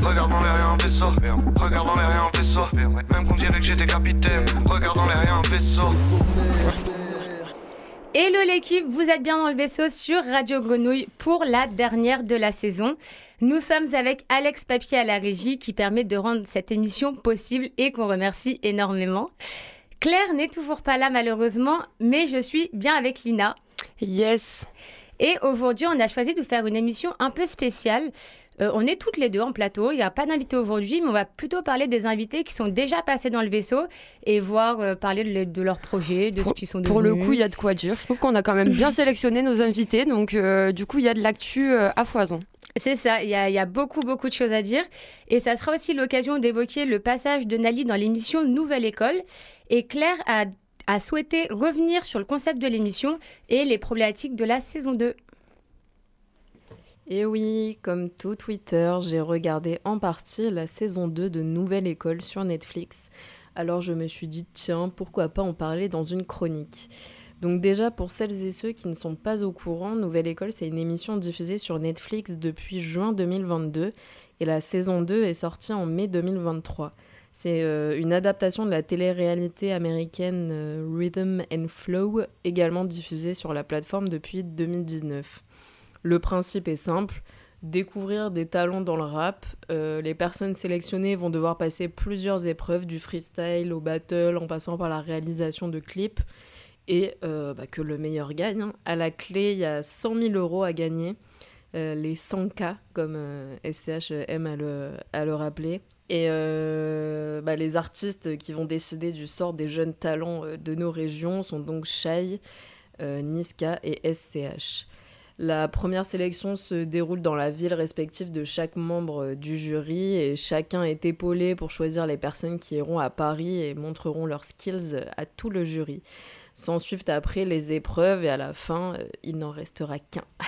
Regarde dans les un vaisseau. Regarde dans les un vaisseau. Même qu'on dirait que j'étais capitaine. Regarde dans les un vaisseau. Hello l'équipe, vous êtes bien dans le vaisseau sur Radio Grenouille pour la dernière de la saison. Nous sommes avec Alex Papier à la régie qui permet de rendre cette émission possible et qu'on remercie énormément. Claire n'est toujours pas là malheureusement, mais je suis bien avec Lina. Yes. Et aujourd'hui, on a choisi de faire une émission un peu spéciale. Euh, on est toutes les deux en plateau, il n'y a pas d'invité aujourd'hui, mais on va plutôt parler des invités qui sont déjà passés dans le vaisseau et voir euh, parler de, de leurs projets, de ce qu'ils sont devenus. Pour le coup, il y a de quoi dire. Je trouve qu'on a quand même bien sélectionné nos invités, donc euh, du coup, il y a de l'actu à foison. C'est ça, il y, a beaucoup, beaucoup de choses à dire. Et ça sera aussi l'occasion d'évoquer le passage de Nali dans l'émission Nouvelle École. Et Claire a, a souhaité revenir sur le concept de l'émission et les problématiques de la saison 2. Et oui, comme tout Twitter, j'ai regardé en partie la saison 2 de Nouvelle École sur Netflix. Alors je me suis dit, tiens, pourquoi pas en parler dans une chronique donc déjà, pour celles et ceux qui ne sont pas au courant, Nouvelle École, c'est une émission diffusée sur Netflix depuis juin 2022 et la saison 2 est sortie en mai 2023. C'est euh, une adaptation de la télé-réalité américaine euh, Rhythm and Flow, également diffusée sur la plateforme depuis 2019. Le principe est simple, découvrir des talents dans le rap. Euh, les personnes sélectionnées vont devoir passer plusieurs épreuves, du freestyle au battle, en passant par la réalisation de clips, et euh, bah, que le meilleur gagne. Hein. À la clé, il y a 100 000 euros à gagner, euh, les 100K, comme SCH aime à le, rappeler. Et bah, les artistes qui vont décider du sort des jeunes talents de nos régions sont donc Shai, Niska et SCH. La première sélection se déroule dans la ville respective de chaque membre euh, du jury et chacun est épaulé pour choisir les personnes qui iront à Paris et montreront leurs skills à tout le jury. S'en suivent après les épreuves et à la fin, euh, il n'en restera qu'un.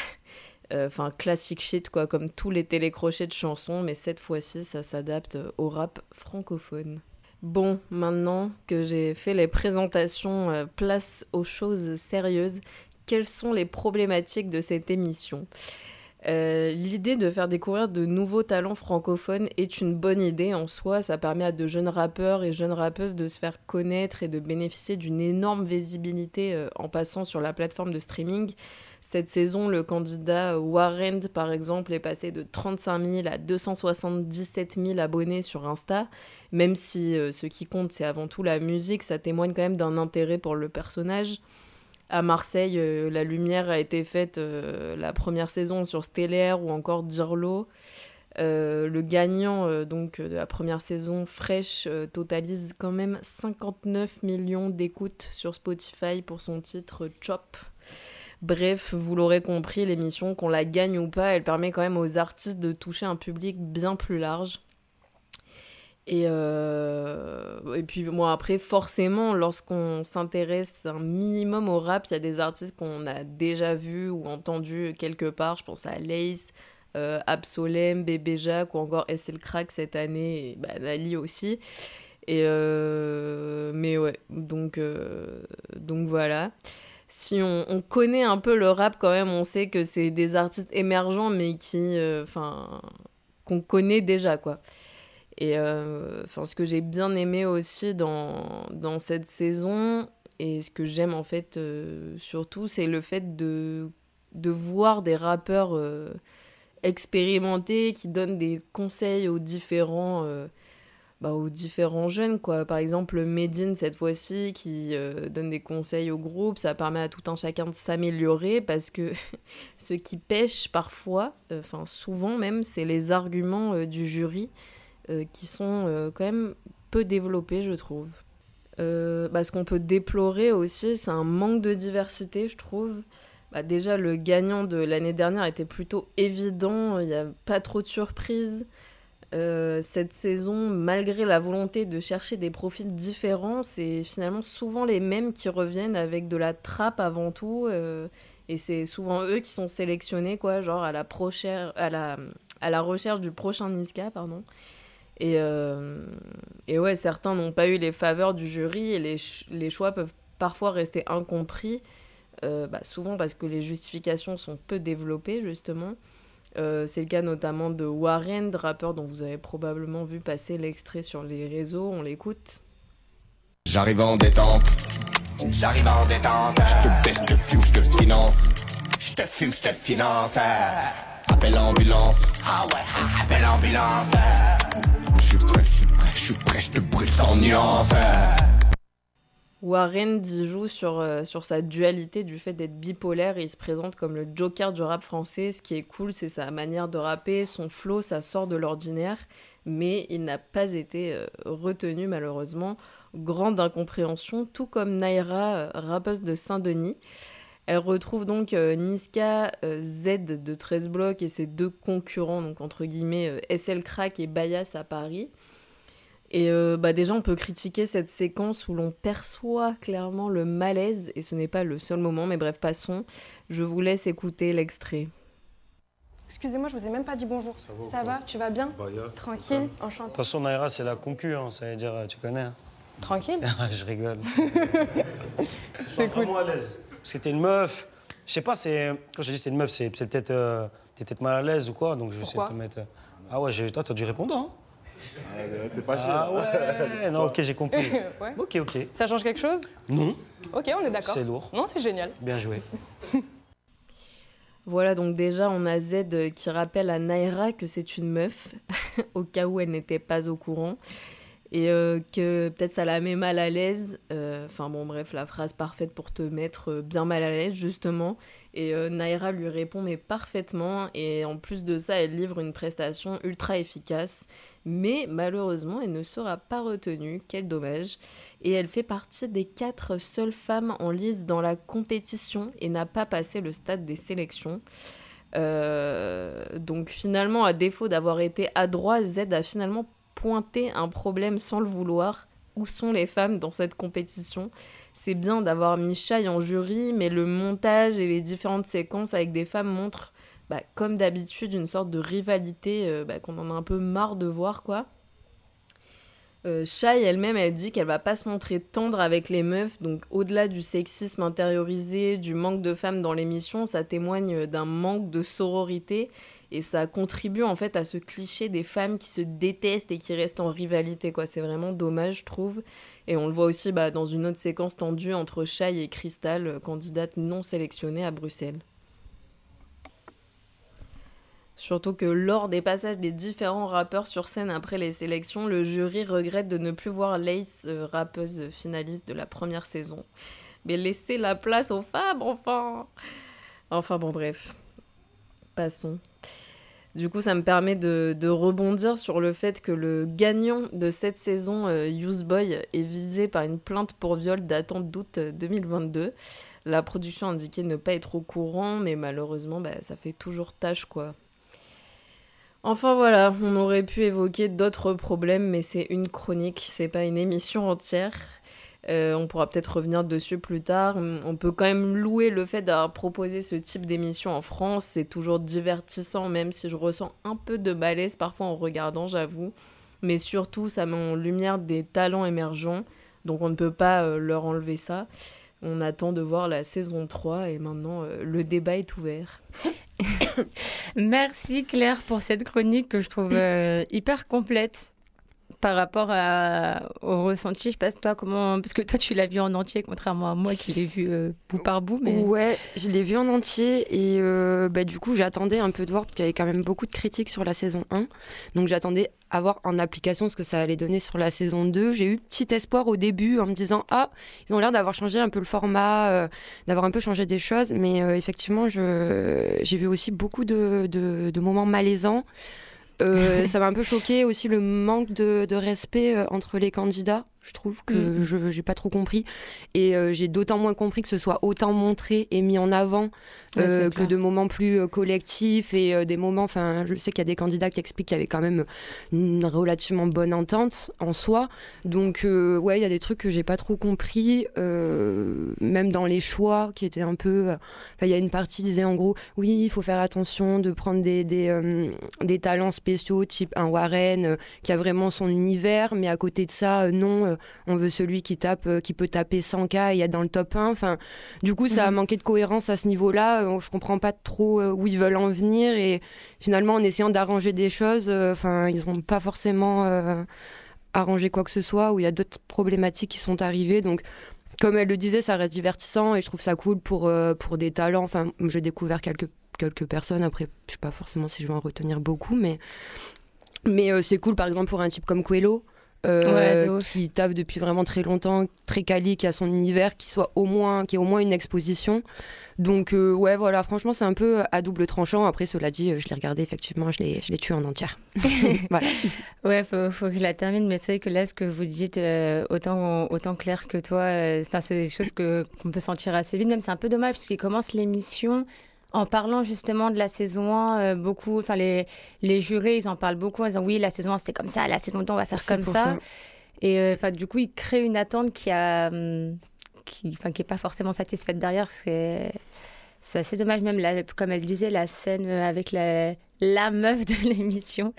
Euh, enfin, classique shit, quoi, comme tous les télécrochets de chansons, mais cette fois-ci, ça s'adapte au rap francophone. Bon, maintenant que j'ai fait les présentations, place aux choses sérieuses quelles sont les problématiques de cette émission. Euh, l'idée de faire découvrir de nouveaux talents francophones est une bonne idée en soi. Ça permet à de jeunes rappeurs et jeunes rappeuses de se faire connaître et de bénéficier d'une énorme visibilité euh, en passant sur la plateforme de streaming. Cette saison, le candidat Warren, par exemple, est passé de 35 000 à 277 000 abonnés sur Insta. Même si euh, ce qui compte, c'est avant tout la musique, ça témoigne quand même d'un intérêt pour le personnage. À Marseille, euh, la lumière a été faite euh, la première saison sur Stellaire ou encore Dirlo. Euh, le gagnant donc de la première saison, Fresh, totalise quand même 59 millions d'écoutes sur Spotify pour son titre Chop. Bref, vous l'aurez compris, l'émission, qu'on la gagne ou pas, elle permet quand même aux artistes de toucher un public bien plus large. Et, euh, et puis moi après forcément lorsqu'on s'intéresse un minimum au rap, il y a des artistes qu'on a déjà vus ou entendus quelque part. Je pense à Lace, euh, Absolem, Bébé Jacques ou encore SL Crack cette année et bah, Nali aussi. Et euh, mais ouais, donc, euh, donc voilà. Si on, on, connaît un peu le rap quand même, on sait que c'est des artistes émergents mais qui, enfin, qu'on connaît déjà quoi. Et euh, enfin, ce que j'ai bien aimé aussi dans, dans cette saison, et ce que j'aime en fait euh, surtout, c'est le fait de, de voir des rappeurs euh, expérimentés qui donnent des conseils aux différents, bah, aux différents jeunes. Quoi. Par exemple, Medine, cette fois-ci, qui donne des conseils au groupe, ça permet à tout un chacun de s'améliorer parce que ce qui pêche parfois, enfin souvent même, c'est les arguments du jury. Euh, qui sont euh, quand même peu développés, je trouve. Euh, bah, ce qu'on peut déplorer aussi, c'est un manque de diversité, je trouve. Bah, déjà, le gagnant de l'année dernière était plutôt évident, il n'y a pas trop de surprises. cette saison, malgré la volonté de chercher des profils différents, c'est finalement souvent les mêmes qui reviennent avec de la trappe avant tout. et c'est souvent eux qui sont sélectionnés, quoi, genre à la, à la, à la recherche du prochain Niska, pardon. Et, euh, et ouais, certains n'ont pas eu les faveurs du jury et les, les choix peuvent parfois rester incompris, euh, bah souvent parce que les justifications sont peu développées, justement. c'est le cas notamment de Warren, rappeur dont vous avez probablement vu passer l'extrait sur les réseaux. On l'écoute. J'arrive en détente. J'arrive en détente. Je te baisse, je te fume, je te finance. Je te fume, je te finance. Appelle l'ambulance. Ah ouais, appelle l'ambulance. Warren joue sur, euh, sur sa dualité du fait d'être bipolaire il se présente comme le joker du rap français. Ce qui est cool, c'est sa manière de rapper, son flow, ça sort de l'ordinaire, mais il n'a pas été euh, retenu malheureusement. Grande incompréhension, tout comme Naira, euh, rappeuse de Saint-Denis. Elle retrouve donc Niska Z de 13 blocs et ses deux concurrents, donc entre guillemets SL Crack et Bayas à Paris. Et euh, bah déjà, on peut critiquer cette séquence où l'on perçoit clairement le malaise, et ce n'est pas le seul moment, mais bref, passons. Je vous laisse écouter l'extrait. Excusez-moi, je vous ai même pas dit bonjour. Ça va, Tu vas bien bah, Tranquille, enchanté. De toute façon, Naira, c'est la concu, hein, ça veut dire, tu connais. Hein. Tranquille Je rigole. c'est cool. à l'aise. C'était une meuf. Je sais pas, c'est. Quand je dis c'est une meuf, c'est peut-être. Euh... T'es peut-être mal à l'aise ou quoi, donc je vais de te mettre. Ah ouais, toi, t'as dû répondre, hein c'est pas cher. Ah ouais, non, ok, j'ai compris. Ok, ok. Ça change quelque chose? Non. Ok, on est d'accord. C'est lourd. Non, c'est génial. Bien joué. Voilà, donc déjà, on a Z qui rappelle à Naira que c'est une meuf, au cas où elle n'était pas au courant et euh, que peut-être ça la met mal à l'aise. Euh, enfin bon, bref, la phrase parfaite pour te mettre euh, bien mal à l'aise, justement. Et Naira lui répond, mais parfaitement. Et en plus de ça, elle livre une prestation ultra efficace. Mais malheureusement, elle ne sera pas retenue. Quel dommage. Et elle fait partie des quatre seules femmes en lice dans la compétition et n'a pas passé le stade des sélections. donc finalement, à défaut d'avoir été adroit, Z a finalement pointer un problème sans le vouloir. Où sont les femmes dans cette compétition? C'est bien d'avoir mis Shai en jury, mais le montage et les différentes séquences avec des femmes montrent, bah, comme d'habitude, une sorte de rivalité euh, bah, qu'on en a un peu marre de voir, quoi. Euh, Shai elle-même, elle dit qu'elle va pas se montrer tendre avec les meufs, donc au-delà du sexisme intériorisé, du manque de femmes dans l'émission, ça témoigne d'un manque de sororité et ça contribue en fait à ce cliché des femmes qui se détestent et qui restent en rivalité quoi. C'est vraiment dommage je trouve. Et on le voit aussi bah, dans une autre séquence tendue entre Shai et Crystal candidate non sélectionnée à Bruxelles Surtout que lors des passages des différents rappeurs sur scène après les sélections, le jury regrette de ne plus voir Lace, euh, rappeuse finaliste de la première saison. Mais laisser la place aux femmes, enfin Enfin bon, bref. Passons. Du coup, ça me permet de, rebondir sur le fait que le gagnant de cette saison, euh, Boy, est visé par une plainte pour viol datant d'août 2022. Euh, La production indiquait ne pas être au courant, mais malheureusement, bah, ça fait toujours tâche, quoi. Enfin voilà, on aurait pu évoquer d'autres problèmes, mais c'est une chronique, c'est pas une émission entière. Euh, on pourra peut-être revenir dessus plus tard. On peut quand même louer le fait d'avoir proposé ce type d'émission en France. C'est toujours divertissant, même si je ressens un peu de malaise parfois en regardant, j'avoue. Mais surtout, ça met en lumière des talents émergents. Donc on ne peut pas euh, leur enlever ça. On attend de voir la saison 3 et maintenant euh, le débat est ouvert. Merci Claire pour cette chronique que je trouve hyper complète par rapport au ressenti, je sais toi comment parce que toi tu l'as vu en entier contrairement à moi qui l'ai vu euh, bout par bout mais Ouais, je l'ai vu en entier et euh, bah, du coup, j'attendais un peu de voir parce qu'il y avait quand même beaucoup de critiques sur la saison 1. Donc j'attendais à voir en application ce que ça allait donner sur la saison 2. J'ai eu petit espoir au début en me disant ah, ils ont l'air d'avoir changé un peu le format, euh, d'avoir un peu changé des choses mais effectivement, j'ai vu aussi beaucoup de, de moments malaisants. Euh, ça m'a un peu choqué aussi le manque de, de respect euh, entre les candidats je trouve que mm. je n'ai pas trop compris. Et euh, j'ai d'autant moins compris que ce soit autant montré et mis en avant euh, que de moments plus euh, collectifs et des moments. Enfin, je sais qu'il y a des candidats qui expliquent qu'il y avait quand même une relativement bonne entente en soi. Donc, ouais, il y a des trucs que j'ai pas trop compris, même dans les choix qui étaient un peu. il y a une partie qui disait en gros, oui, il faut faire attention de prendre des, des, des talents spéciaux, type un Warren qui a vraiment son univers, mais à côté de ça, non on veut celui qui tape, qui peut taper 100K et être dans le top 1. Enfin, du coup, ça a mhm. manqué de cohérence à ce niveau-là. Je comprends pas trop où ils veulent en venir. Et finalement, en essayant d'arranger des choses, enfin, ils n'ont pas forcément arrangé quoi que ce soit, où il y a d'autres problématiques qui sont arrivées. Donc, comme elle le disait, ça reste divertissant et je trouve ça cool pour, pour des talents. Enfin, j'ai découvert quelques quelques personnes. Après, je sais pas forcément si je vais en retenir beaucoup, mais, mais euh, c'est cool, par exemple, pour un type comme Coelho. Euh, qui taffe depuis vraiment très longtemps, très quali, qui a son univers, qui soit au moins, qui ait au moins une exposition. Donc euh, ouais, voilà, franchement, c'est un peu à double tranchant. Après, cela dit, je l'ai regardé effectivement, je l'ai, je l'ai tué en entière. voilà. Ouais, faut, faut que je la termine, mais c'est vrai que là, ce que vous dites, autant, autant clair que toi, c'est des choses que, qu'on peut sentir assez vite. Même c'est un peu dommage parce qu'il commence l'émission en parlant justement de la saison 1, euh, beaucoup, enfin les, les jurés, ils en parlent beaucoup en disant oui, la saison 1 c'était comme ça, la saison 2 on va faire comme ça. Et euh, enfin du coup, ils créent une attente qui a, hum, qui, enfin qui est pas forcément satisfaite derrière. C'est c'est assez dommage, même comme elle disait, la scène avec la, la meuf de l'émission.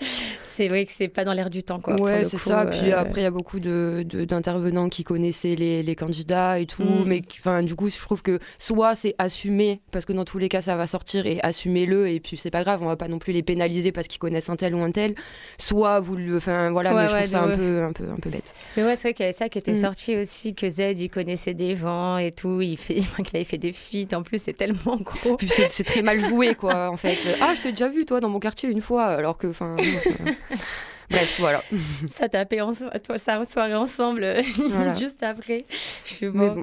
C'est vrai que c'est pas dans l'air du temps. Quoi, ouais, c'est ça. Puis euh, après, il y a beaucoup d'intervenants de, d'intervenants qui connaissaient les, les, candidats et tout. Mm. Mais enfin, du coup, je trouve que soit c'est assumé, parce que dans tous les cas, ça va sortir et assumez-le. Et puis, c'est pas grave, on va pas non plus les pénaliser parce qu'ils connaissent un tel ou un tel. Soit vous le. Enfin, voilà, mais je trouve ça un peu, un, peu, un peu bête. Mais ouais, c'est vrai qu'il y avait ça qui était mm. sorti aussi, que Z, il connaissait des gens et tout. Il fait, qu'il avait fait des feats. En plus, c'est tellement gros. Puis c'est très mal joué, quoi, en fait. Ah, je t'ai déjà vu, toi, dans mon quartier une fois, alors que. enfin Bref, voilà. Ça tapait en toi, ça soirée ensemble euh, juste après. Je suis bon.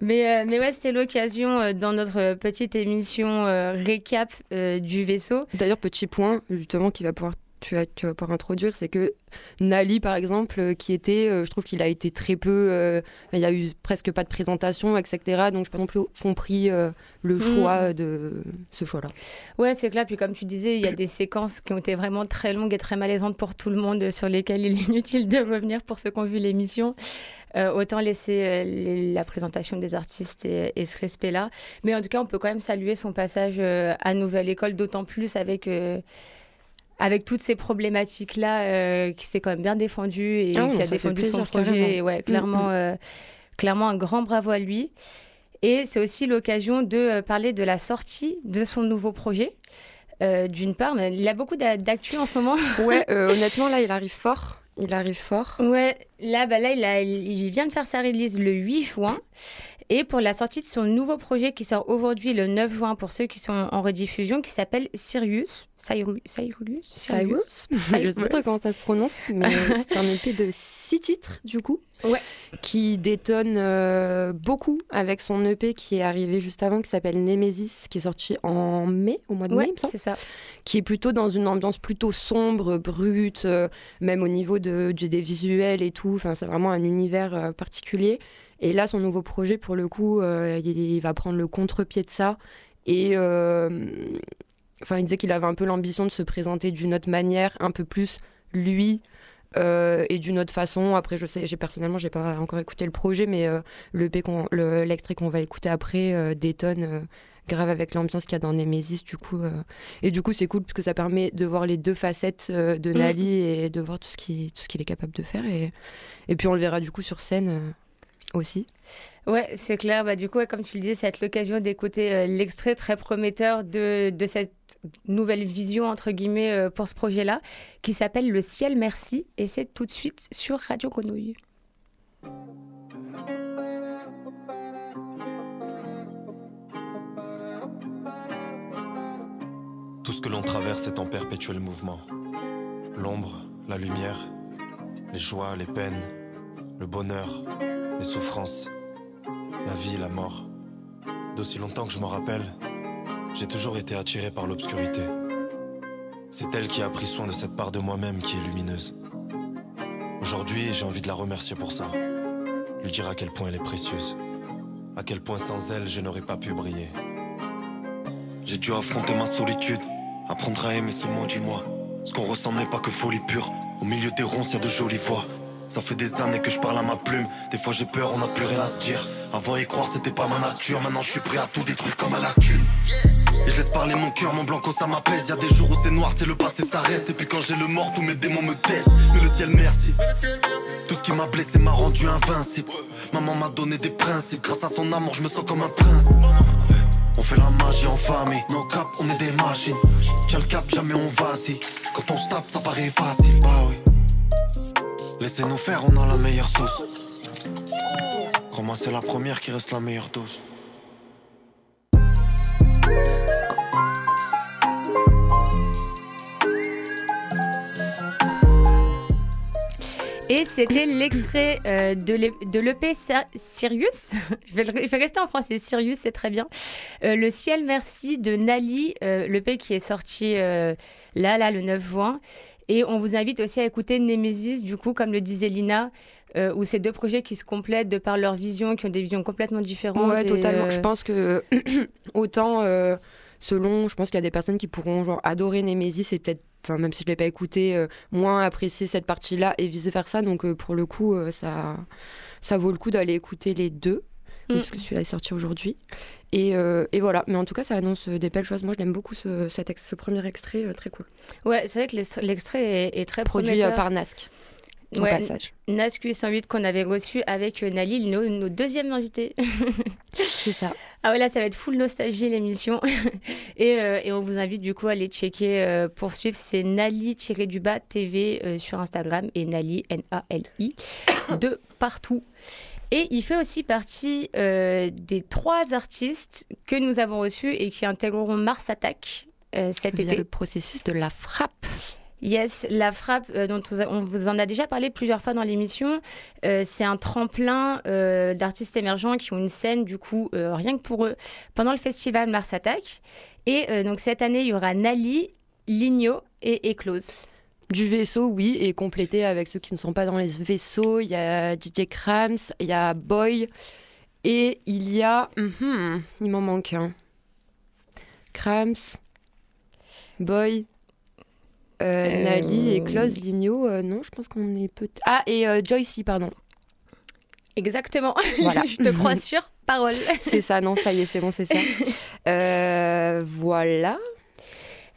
Mais, euh, mais, ouais, c'était l'occasion euh, dans notre petite émission récap du vaisseau. D'ailleurs, petit point, justement, qui va pouvoir tu vas, tu vas pouvoir introduire, c'est que Nali, par exemple, euh, qui était, euh, je trouve qu'il a été très peu, euh, il y a eu presque pas de présentation, etc. Donc, je n'ai pas non plus compris le mm. choix de ce choix-là. Ouais, c'est clair. Puis, comme tu disais, il y a des séquences qui ont été vraiment très longues et très malaisantes pour tout le monde, sur lesquelles il est inutile de revenir pour ceux qui ont vu l'émission. autant laisser la présentation des artistes et, et ce respect-là. Mais en tout cas, on peut quand même saluer son passage à Nouvelle École, d'autant plus avec avec toutes ces problématiques-là, euh, qui s'est quand même bien défendu et ah qui a défendu son projet. ouais, clairement, mm, mm. Euh, clairement, un grand bravo à lui. Et c'est aussi l'occasion de euh, parler de la sortie de son nouveau projet. D'une part, mais il a beaucoup d'actu en ce moment. Ouais, honnêtement, là, il arrive fort. Il arrive fort. Ouais, là, bah, là il, a, il vient de faire sa release le 8 juin. Et pour la sortie de son nouveau projet qui sort aujourd'hui le 9 juin pour ceux qui sont en rediffusion, qui s'appelle Sirius. Cyrus Cyrus Cyrus Je sais pas comment ça se prononce, mais c'est un EP de six titres du coup. Ouais. Qui détonne euh, beaucoup avec son EP qui est arrivé juste avant, qui s'appelle Nemesis, qui est sorti en mai, au mois de mai, c'est ça. Qui est plutôt dans une ambiance plutôt sombre, brute, euh, même au niveau de, des visuels et tout. Enfin, c'est vraiment un univers euh, particulier. Et là, son nouveau projet, pour le coup, euh, il, va prendre le contre-pied de ça. Et enfin, il disait qu'il avait un peu l'ambition de se présenter d'une autre manière, un peu plus lui. Euh, et d'une autre façon. Après, je sais, j'ai personnellement, j'ai pas encore écouté le projet, mais le l'extrait qu'on va écouter après détonne grave avec l'ambiance qu'il y a dans Nemesis du coup et du coup c'est cool parce que ça permet de voir les deux facettes de mm. Nali et de voir tout ce qui tout ce qu'il est capable de faire et et puis on le verra du coup sur scène aussi. Ouais, c'est clair. Bah, du coup, comme tu le disais, c'est l'occasion d'écouter euh, l'extrait très prometteur de, de, cette nouvelle vision, entre guillemets, euh, pour ce projet-là, qui s'appelle Le ciel merci. Et c'est tout de suite sur Radio Grenouille. Tout ce que l'on traverse est en perpétuel mouvement. L'ombre, la lumière, les joies, les peines, le bonheur les souffrances, la vie, la mort. D'aussi longtemps que je m'en rappelle, j'ai toujours été attiré par l'obscurité. C'est elle qui a pris soin de cette part de moi-même qui est lumineuse. Aujourd'hui, j'ai envie de la remercier pour ça. Lui dire à quel point elle est précieuse. À quel point sans elle, je n'aurais pas pu briller. J'ai dû affronter ma solitude, apprendre à aimer ce mot du moi. Ce qu'on ressent n'est pas que folie pure. Au milieu des ronces, y a de jolies voix. Ça fait des années que je parle à ma plume. Des fois j'ai peur, on n'a plus rien à se dire. Avant y croire, c'était pas ma nature. Maintenant je suis prêt à tout détruire comme à la cune. Et je laisse parler mon cœur, mon blanco ça m'apaise. Y'a des jours où c'est noir, c'est le passé ça reste. Et puis quand j'ai le mort, tous mes démons me testent. Mais le ciel merci. Tout ce qui m'a blessé m'a rendu invincible. Maman m'a donné des principes. Grâce à son amour, je me sens comme un prince. On fait la magie en famille, nos cap, on est des machines. Tiens le cap, jamais on vacille. Quand on se tape, ça paraît facile, bah oui. Laissez-nous faire, on a la meilleure sauce. Crois-moi, c'est la première qui reste la meilleure dose. Et c'était l'extrait euh, de l'EP Sirius. je, vais, rester en français. Sirius, c'est très bien. Euh, le ciel merci de Nali, euh, l'EP qui est sorti là, là, le 9 juin. Et on vous invite aussi à écouter Nemesis, du coup, comme le disait Lina, où c'est deux projets qui se complètent de par leur vision, qui ont des visions complètement différentes. Ouais, totalement. Je pense que autant selon, je pense qu'il y a des personnes qui pourront genre adorer Nemesis et peut-être enfin même si je l'ai pas écouté, euh, moins apprécier cette partie-là et vice versa. Donc euh, pour le coup, euh, ça, ça vaut le coup d'aller écouter les deux. Mm. Parce que celui-là est sorti aujourd'hui. Et, et, voilà. Mais en tout cas, ça annonce des belles choses. Moi, je l'aime beaucoup ce, cet ce premier extrait, très cool. Ouais, c'est vrai que l'extrait est, très produit par Nasc. Ouais, passage. Nasc 808 qu'on avait reçu avec Nali, nos, nos deuxièmes invités. c'est ça. Ah ouais, là, ça va être full nostalgie l'émission. et, euh, et, on vous invite du coup à aller checker euh, pour suivre. C'est Nali-du-bas TV euh, sur Instagram et Nali, N-A-L-I, de partout. Et il fait aussi partie des trois artistes que nous avons reçus et qui intégreront Mars Attack cet été. le processus de la frappe. Yes, la frappe euh, dont on vous en a déjà parlé plusieurs fois dans l'émission, euh, c'est un tremplin euh, d'artistes émergents qui ont une scène du coup rien que pour eux pendant le festival Mars Attack. Et donc cette année, il y aura Nali, Ligno et Eclose. Du vaisseau, oui, et complété avec ceux qui ne sont pas dans les vaisseaux. Il y a DJ Krams, il y a Boy, et il y a. Mhm, il m'en manque un. Krams, Boy, euh, Nali et Klaus Ligno, euh, non, je pense qu'on est peut Ah, et euh, Joycey, pardon. Exactement. Voilà. je te crois sur parole. c'est ça, non, ça y est, c'est bon, c'est ça. voilà.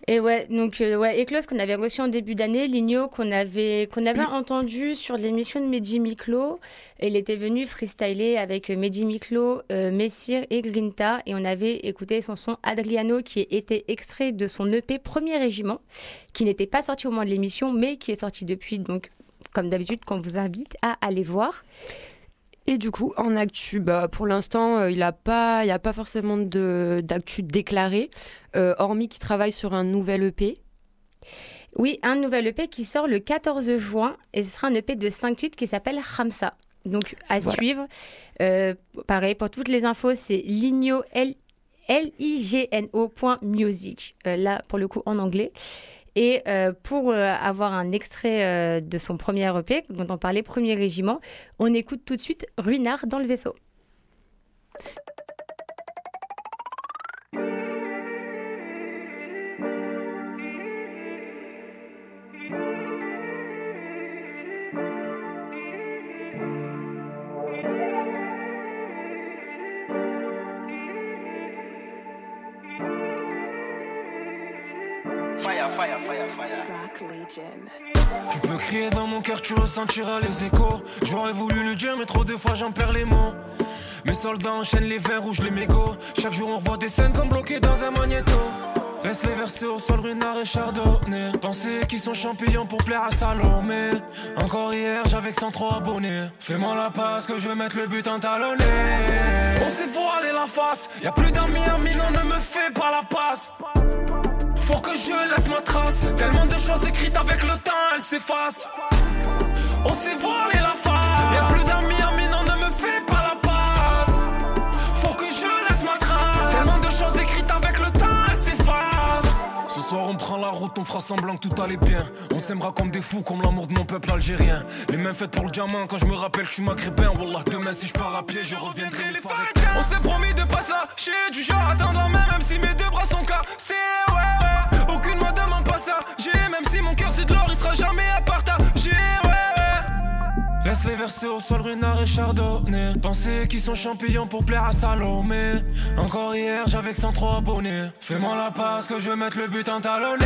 Et ouais, donc euh, ouais, Eclose qu'on avait reçu en début d'année, Ligno qu'on avait qu'on avait entendu sur l'émission de Mehdi Miklo. Il était venu freestyler avec euh, Mehdi Miklo, euh, Messire et Grinta et on avait écouté son son Adriano qui était extrait de son EP Premier Régiment, qui n'était pas sorti au moment de l'émission mais qui est sorti depuis. Donc comme d'habitude, qu'on vous invite à aller voir. Et du coup, en actu, bah, pour l'instant, euh, il n'y a, pas, a pas forcément d'actu déclaré, euh, hormis qu'il travaille sur un nouvel EP. Oui, un nouvel EP qui sort le 14 juin, et ce sera un EP de 5 titres qui s'appelle Ramsa. Donc, à suivre. Euh, pareil, pour toutes les infos, c'est ligno, L L-I-G-N-O.music. là, pour le coup, en anglais. Et euh, pour euh, avoir un extrait euh, de son premier EP, dont on parlait, Premier Régiment, on écoute tout de suite Ruinard dans le vaisseau. Tu peux crier dans mon cœur, tu ressentiras les échos. J'aurais voulu le dire, mais trop de fois j'en perds les mots. Mes soldats enchaînent les verres rouges, les mégots. Chaque jour on revoit des scènes comme bloquées dans un magnéto. Laisse-les verser au sol, ruinard et chardonnay. Penser qu'ils sont champignons pour plaire à Salomé. Encore hier, j'avais 103 abonnés. Fais-moi la passe que je vais mettre le but en talonné. On s'est voilé la face. Y a plus d'amis, amis, non, ne me fais pas la passe. Faut que je laisse ma trace. Tellement de choses écrites avec le temps, elles s'effacent. On s'est voilé la face. Y'a plus d'amis, amis, non, ne me fais pas la passe. Faut que je laisse ma trace. Tellement de choses écrites avec le temps, elles s'effacent. Ce soir on prend la route, on fera semblant que tout allait bien. On s'aimera comme des fous, comme l'amour de mon peuple algérien. Les mêmes fêtes pour le diamant, quand je me rappelle que je suis maghrébin. Wallah, demain si je pars à pied, je reviendrai les fêtes. On s'est promis de pas se lâcher, du genre attendre la main, même si mes deux bras sont cassés. Laisse les verser au sol, Runard et Chardonnay. Penser qu'ils sont champions pour plaire à Salomé. Encore hier, j'avais 103 abonnés. Fais-moi la passe que je vais mettre le but en talonné.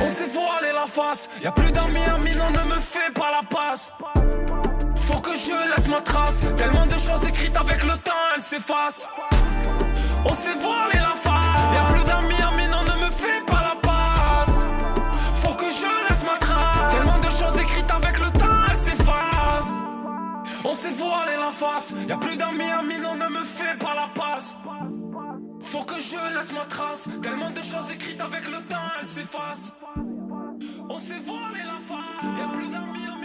On s'est voilé la face. Y a plus d'amis, amis, non, ne me fais pas la passe. Faut que je laisse ma trace. Tellement de choses écrites avec le temps, elles s'effacent. On s'est voilé la face. Y'a plus d'amis, amis, non, ne me fais pas On s'est voilé la face. Y'a plus d'amis, amis, non, ne me fais pas la passe. Faut que je laisse ma trace. Tellement de choses écrites avec le temps, elles s'effacent. On s'est voilé la face. Y'a plus d'amis, amis,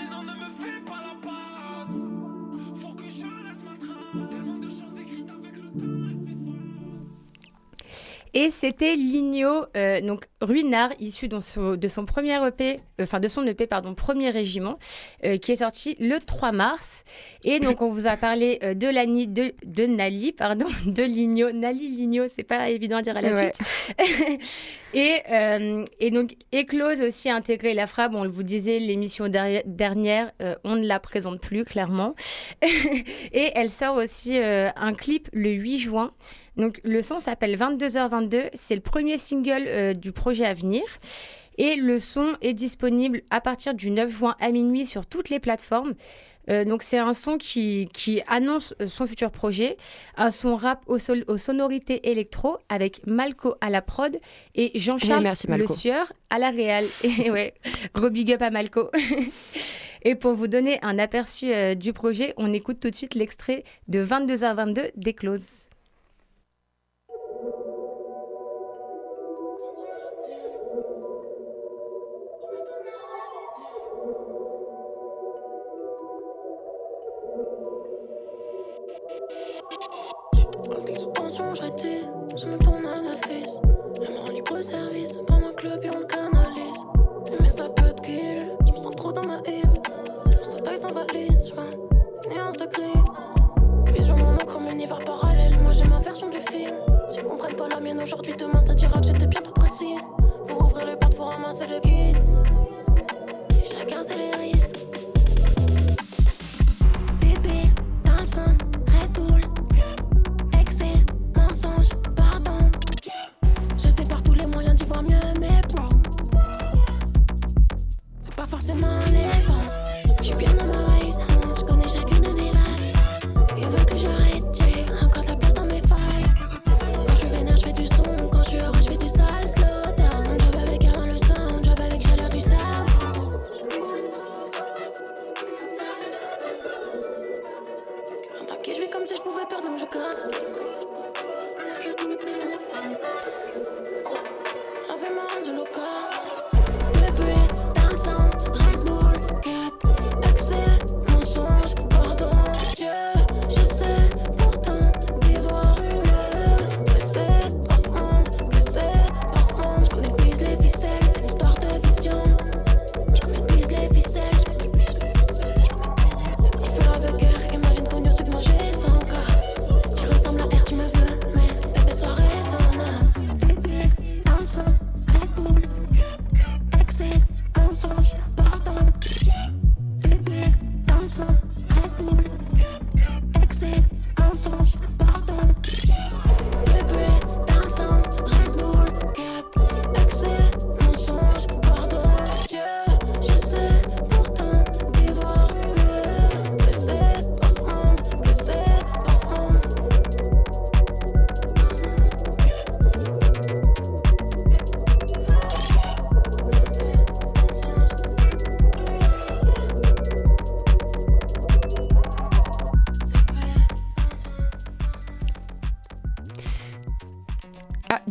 Et c'était Ligno, euh, donc Ruinard, issu de son, de son premier EP, euh, enfin de son EP, pardon, Premier Régiment, euh, qui est sorti le 3 mars. Et donc on vous a parlé de Lani, de, de Nali, pardon, de Ligno, Nali Ligno, c'est pas évident à dire à la Ouais. suite. et, et donc Eclose aussi a intégré la frappe, on vous disait l'émission derrière- dernière, on ne la présente plus clairement. et elle sort aussi un clip le 8 juin. Donc le son s'appelle 22h22, c'est le premier single euh, du projet à venir. Et le son est disponible à partir du 9 juin à minuit sur toutes les plateformes. Euh, donc c'est un son qui, qui annonce euh, son futur projet, un son rap aux, sol- aux sonorités électro avec Malco à la prod et Jean-Charles Le. Sieur à la réal. Et ouais, up à Malco. et pour vous donner un aperçu euh, du projet, on écoute tout de suite l'extrait de 22h22 d'Eclose. Allez sous tension, je je me tourne à la fesse. Je me rends libre service, pendant que le on le canalise. Mais ça peut te kill, je me sens trop dans ma hive. Je me sens taille sans valise, ouais. Nuance de gris. Vision mon encre, mon univers parallèle. Moi j'ai ma version du film. S'ils comprennent pas la mienne aujourd'hui, demain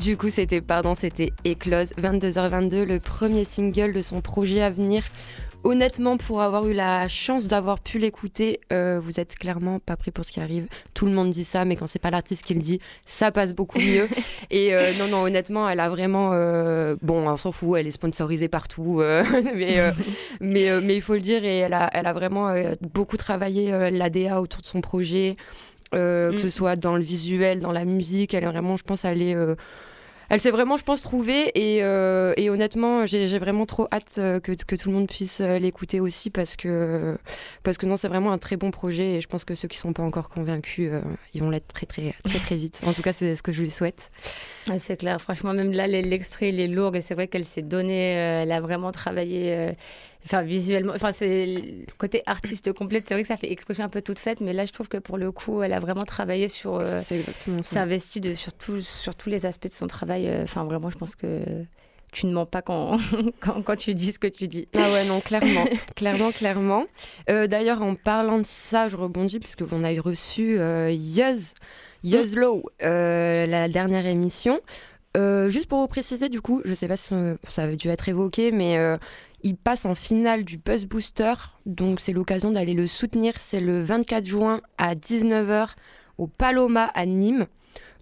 du coup, c'était, pardon, c'était Eclose, 22h22, le premier single de son projet à venir. Honnêtement, pour avoir eu la chance d'avoir pu l'écouter, euh, vous êtes clairement pas pris pour ce qui arrive. Tout le monde dit ça, mais quand c'est pas l'artiste qui le dit, ça passe beaucoup mieux. Et euh, non, non, honnêtement, elle a vraiment. euh, bon, on s'en fout, elle est sponsorisée partout, mais, mais, mais il faut le dire, et elle a, elle a vraiment beaucoup travaillé l'ADA autour de son projet, euh, que Mm. ce soit dans le visuel, dans la musique. Elle est vraiment, je pense, elle est. euh, elle s'est vraiment, je pense, trouvée. Et, euh, honnêtement, j'ai vraiment trop hâte euh, que, tout le monde puisse euh, l'écouter aussi parce que, parce que non, c'est vraiment un très bon projet. Et je pense que ceux qui sont pas encore convaincus, ils vont l'être très, très, très, très vite. En tout cas, c'est ce que je lui souhaite. C'est clair, franchement, même là, l'extrait, il est lourd et c'est vrai qu'elle s'est donnée, elle a vraiment travaillé, enfin, visuellement, enfin, c'est le côté artiste complète, c'est vrai que ça fait expression un peu toute faite, mais là, je trouve que pour le coup, elle a vraiment travaillé sur, euh, investie de, sur, tout- sur tous les aspects de son travail, euh, enfin, vraiment, je pense que tu ne mens pas quand, quand, quand tu dis ce que tu dis. Ah ouais, non, clairement. clairement, clairement. Euh, D'ailleurs, en parlant de ça, je rebondis puisque on a eu reçu euh, Yuz, Yuz Low, euh, la dernière émission. Euh, juste pour vous préciser, du coup, je sais pas si ça avait dû être évoqué, mais il passe en finale du Buzz Booster. Donc, c'est l'occasion d'aller le soutenir. C'est le 24 juin à 19h au Paloma à Nîmes.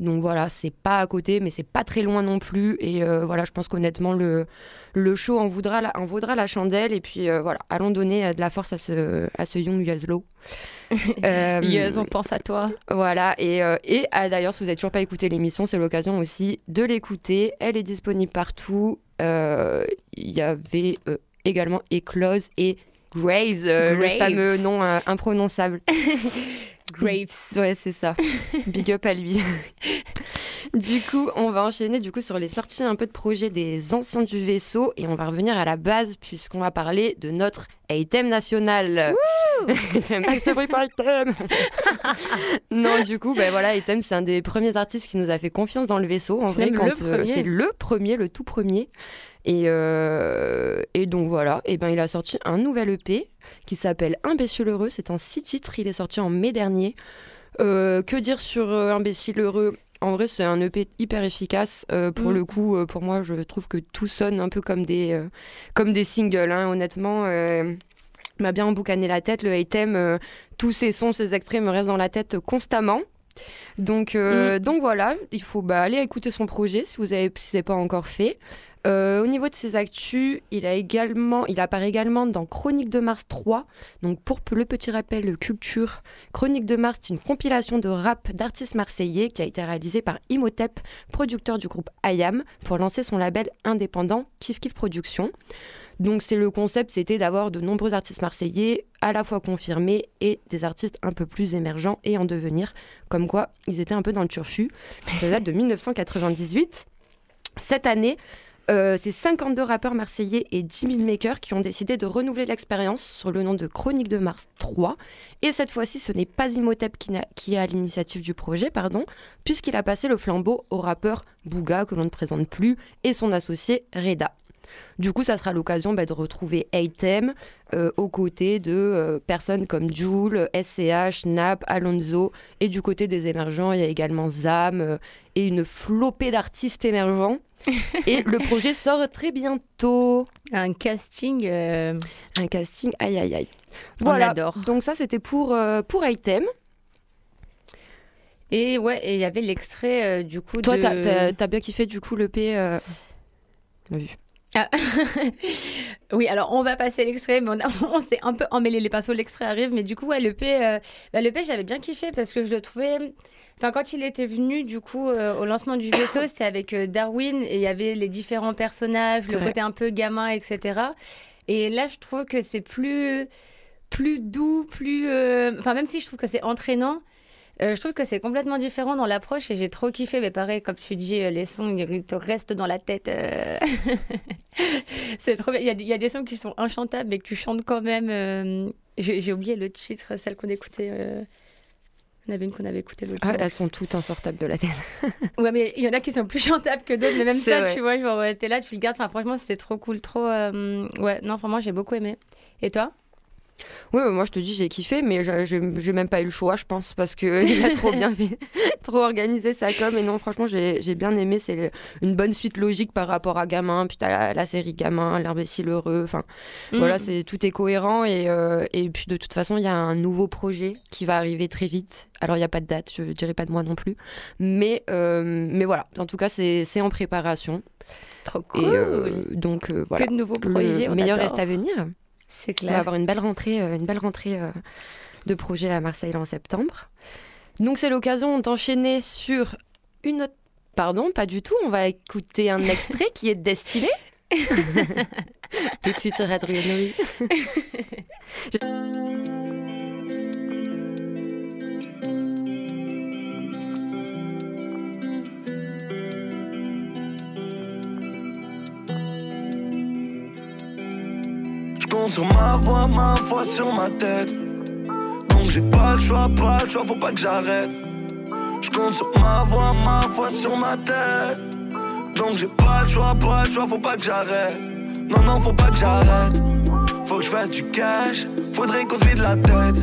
Donc voilà, c'est pas à côté, mais c'est pas très loin non plus. Et euh, voilà, je pense qu'honnêtement, le, le show en vaudra la, en vaudra la chandelle. Et puis euh, voilà, allons donner euh, de la force à ce, à ce Young Yuzlo. Euh, on pense à toi. Voilà, et, et ah, d'ailleurs, si vous n'avez toujours pas écouté l'émission, c'est l'occasion aussi de l'écouter. Elle est disponible partout. Il y avait également Eclose et Graves, euh, Graves. le fameux nom euh, imprononçable. Graves. Ouais, c'est ça. Big up à lui. du coup, on va enchaîner du coup sur les sorties un peu de projets des anciens du vaisseau et on va revenir à la base puisqu'on va parler de notre item national. Item, par item. non, du coup, ben voilà, item, c'est un des premiers artistes qui nous a fait confiance dans le vaisseau. En vrai, quand euh, c'est le premier, le tout premier. Et, euh, et donc voilà, et ben il a sorti un nouvel EP qui s'appelle Imbécile heureux. C'est en six titres. Il est sorti en mai dernier. Euh, que dire sur Imbécile heureux? En vrai, c'est un EP hyper efficace. Euh, pour Mm. le coup, euh, pour moi, je trouve que tout sonne un peu comme des, euh, comme des singles. hein, honnêtement, m'a bien emboucané la tête. Le item, tous ces sons, ces extraits me restent dans la tête constamment. Donc, euh, donc voilà, il faut bah, aller écouter son projet si vous avez, si c'est pas encore fait. Euh, au niveau de ses actus, il, apparaît également dans Chronique de Mars 3. Donc pour le petit rappel culture, Chronique de Mars, c'est une compilation de rap d'artistes marseillais qui a été réalisée par Imhotep, producteur du groupe IAM, pour lancer son label indépendant Kif Kif Productions. Donc c'est le concept, c'était d'avoir de nombreux artistes marseillais à la fois confirmés et des artistes un peu plus émergents et en devenir, comme quoi ils étaient un peu dans le turfu. Ça date de 1998. Cette année, euh, c'est 52 rappeurs marseillais et 10 000 makers qui ont décidé de renouveler l'expérience sur le nom de Chronique de Mars 3. Et cette fois-ci, ce n'est pas Imhotep qui, qui est à l'initiative du projet, pardon, puisqu'il a passé le flambeau au rappeur Bouga, que l'on ne présente plus, et son associé Reda. Du coup, ça sera l'occasion bah, de retrouver Item euh, aux côtés de euh, personnes comme Joule, SCH, Nap, Alonso. Et du côté des émergents, il y a également Zam euh, et une flopée d'artistes émergents. et le projet sort très bientôt. Un casting. Un casting, aïe aïe aïe. On Voilà, adore. donc ça c'était pour, pour Item. Et ouais, et il y avait l'extrait euh, du coup Toi, de... t'as- bien kiffé du coup le P. euh, on vu. Ah. oui, alors on va passer l'extrait, mais on, s'est un peu emmêlé les pinceaux, l'extrait arrive, mais du coup, ouais, le P, euh, bah, j'avais bien kiffé parce que je le trouvais. Enfin, quand il était venu, du coup, euh, au lancement du vaisseau, c'était avec euh, Darwin et il y avait les différents personnages, le vrai. côté un peu gamin, etc. Et là, je trouve que c'est plus, plus doux, plus. euh, Enfin, même si je trouve que c'est entraînant. Euh, je trouve que c'est complètement différent dans l'approche et j'ai trop kiffé. Mais pareil, comme tu dis, euh, les sons, ils te restent dans la tête. euh. c'est trop bien. Il y, a, des- il y a des sons qui sont inchantables mais que tu chantes quand même. euh, J'ai oublié le titre, celle qu'on écoutait. Il y en avait une qu'on avait écoutée l'autre Ah, elles sont toutes insortables de la tête. Ouais, mais il y en a qui sont plus chantables que d'autres. Mais même ça, vrai. tu vois, genre, ouais, t'es là, tu le gardes. Enfin, franchement, c'était trop cool, trop. euh, Ouais, non, vraiment, j'ai beaucoup aimé. Et toi? Oui, mais moi je te dis, j'ai kiffé, mais j'ai même pas eu le choix, je pense, parce qu'il a trop bien fait, trop organisé sa com. Et non, franchement, j'ai bien aimé. C'est une bonne suite logique par rapport à Gamin. Puis t'as la, la série Gamin, l'imbécile heureux. Enfin, Mm. voilà, c'est tout est cohérent. Et, euh, et puis de toute façon, il y a un nouveau projet qui va arriver très vite. Alors, il n'y a pas de date, je dirais pas de moi non plus. Mais, euh, mais voilà, en tout cas, c'est en préparation. Trop Et cool. euh, donc, euh, voilà. Que de nouveaux projets. Le meilleur reste à venir. C'est On va avoir une belle rentrée, euh, une belle rentrée euh, de projets à Marseille en septembre. Donc c'est l'occasion d'enchaîner sur une autre Pardon, pas du tout. On va écouter un extrait qui est destiné. tout de suite sur Radio. Je compte sur ma voix, ma foi sur ma tête. Donc j'ai pas le choix, pas le choix, faut pas que j'arrête. Je compte sur ma voix, ma foi sur ma tête. Donc j'ai pas le choix, pas le choix, faut pas que j'arrête. Non, non, faut pas que j'arrête. Faut que je fasse du cash, faudrait qu'on se vide la tête.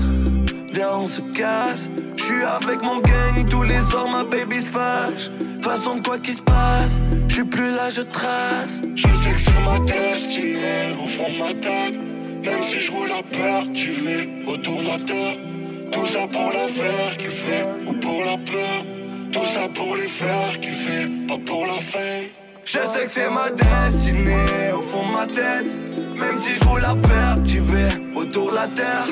Viens, on se casse. Je suis avec mon gang tous les soirs, ma baby se fâche. De façon, quoi qu'il se passe, je suis plus là, je trace. Je sais que c'est ma destinée au fond de ma tête. Même si je roule à perte, tu veux autour de la terre. Tout ça pour la faire kiffer ou pour la peur. Tout ça pour les faire kiffer, pas pour la fame. Je sais que c'est ma destinée au fond de ma tête. Même si je roule à perte, tu veux autour de la terre.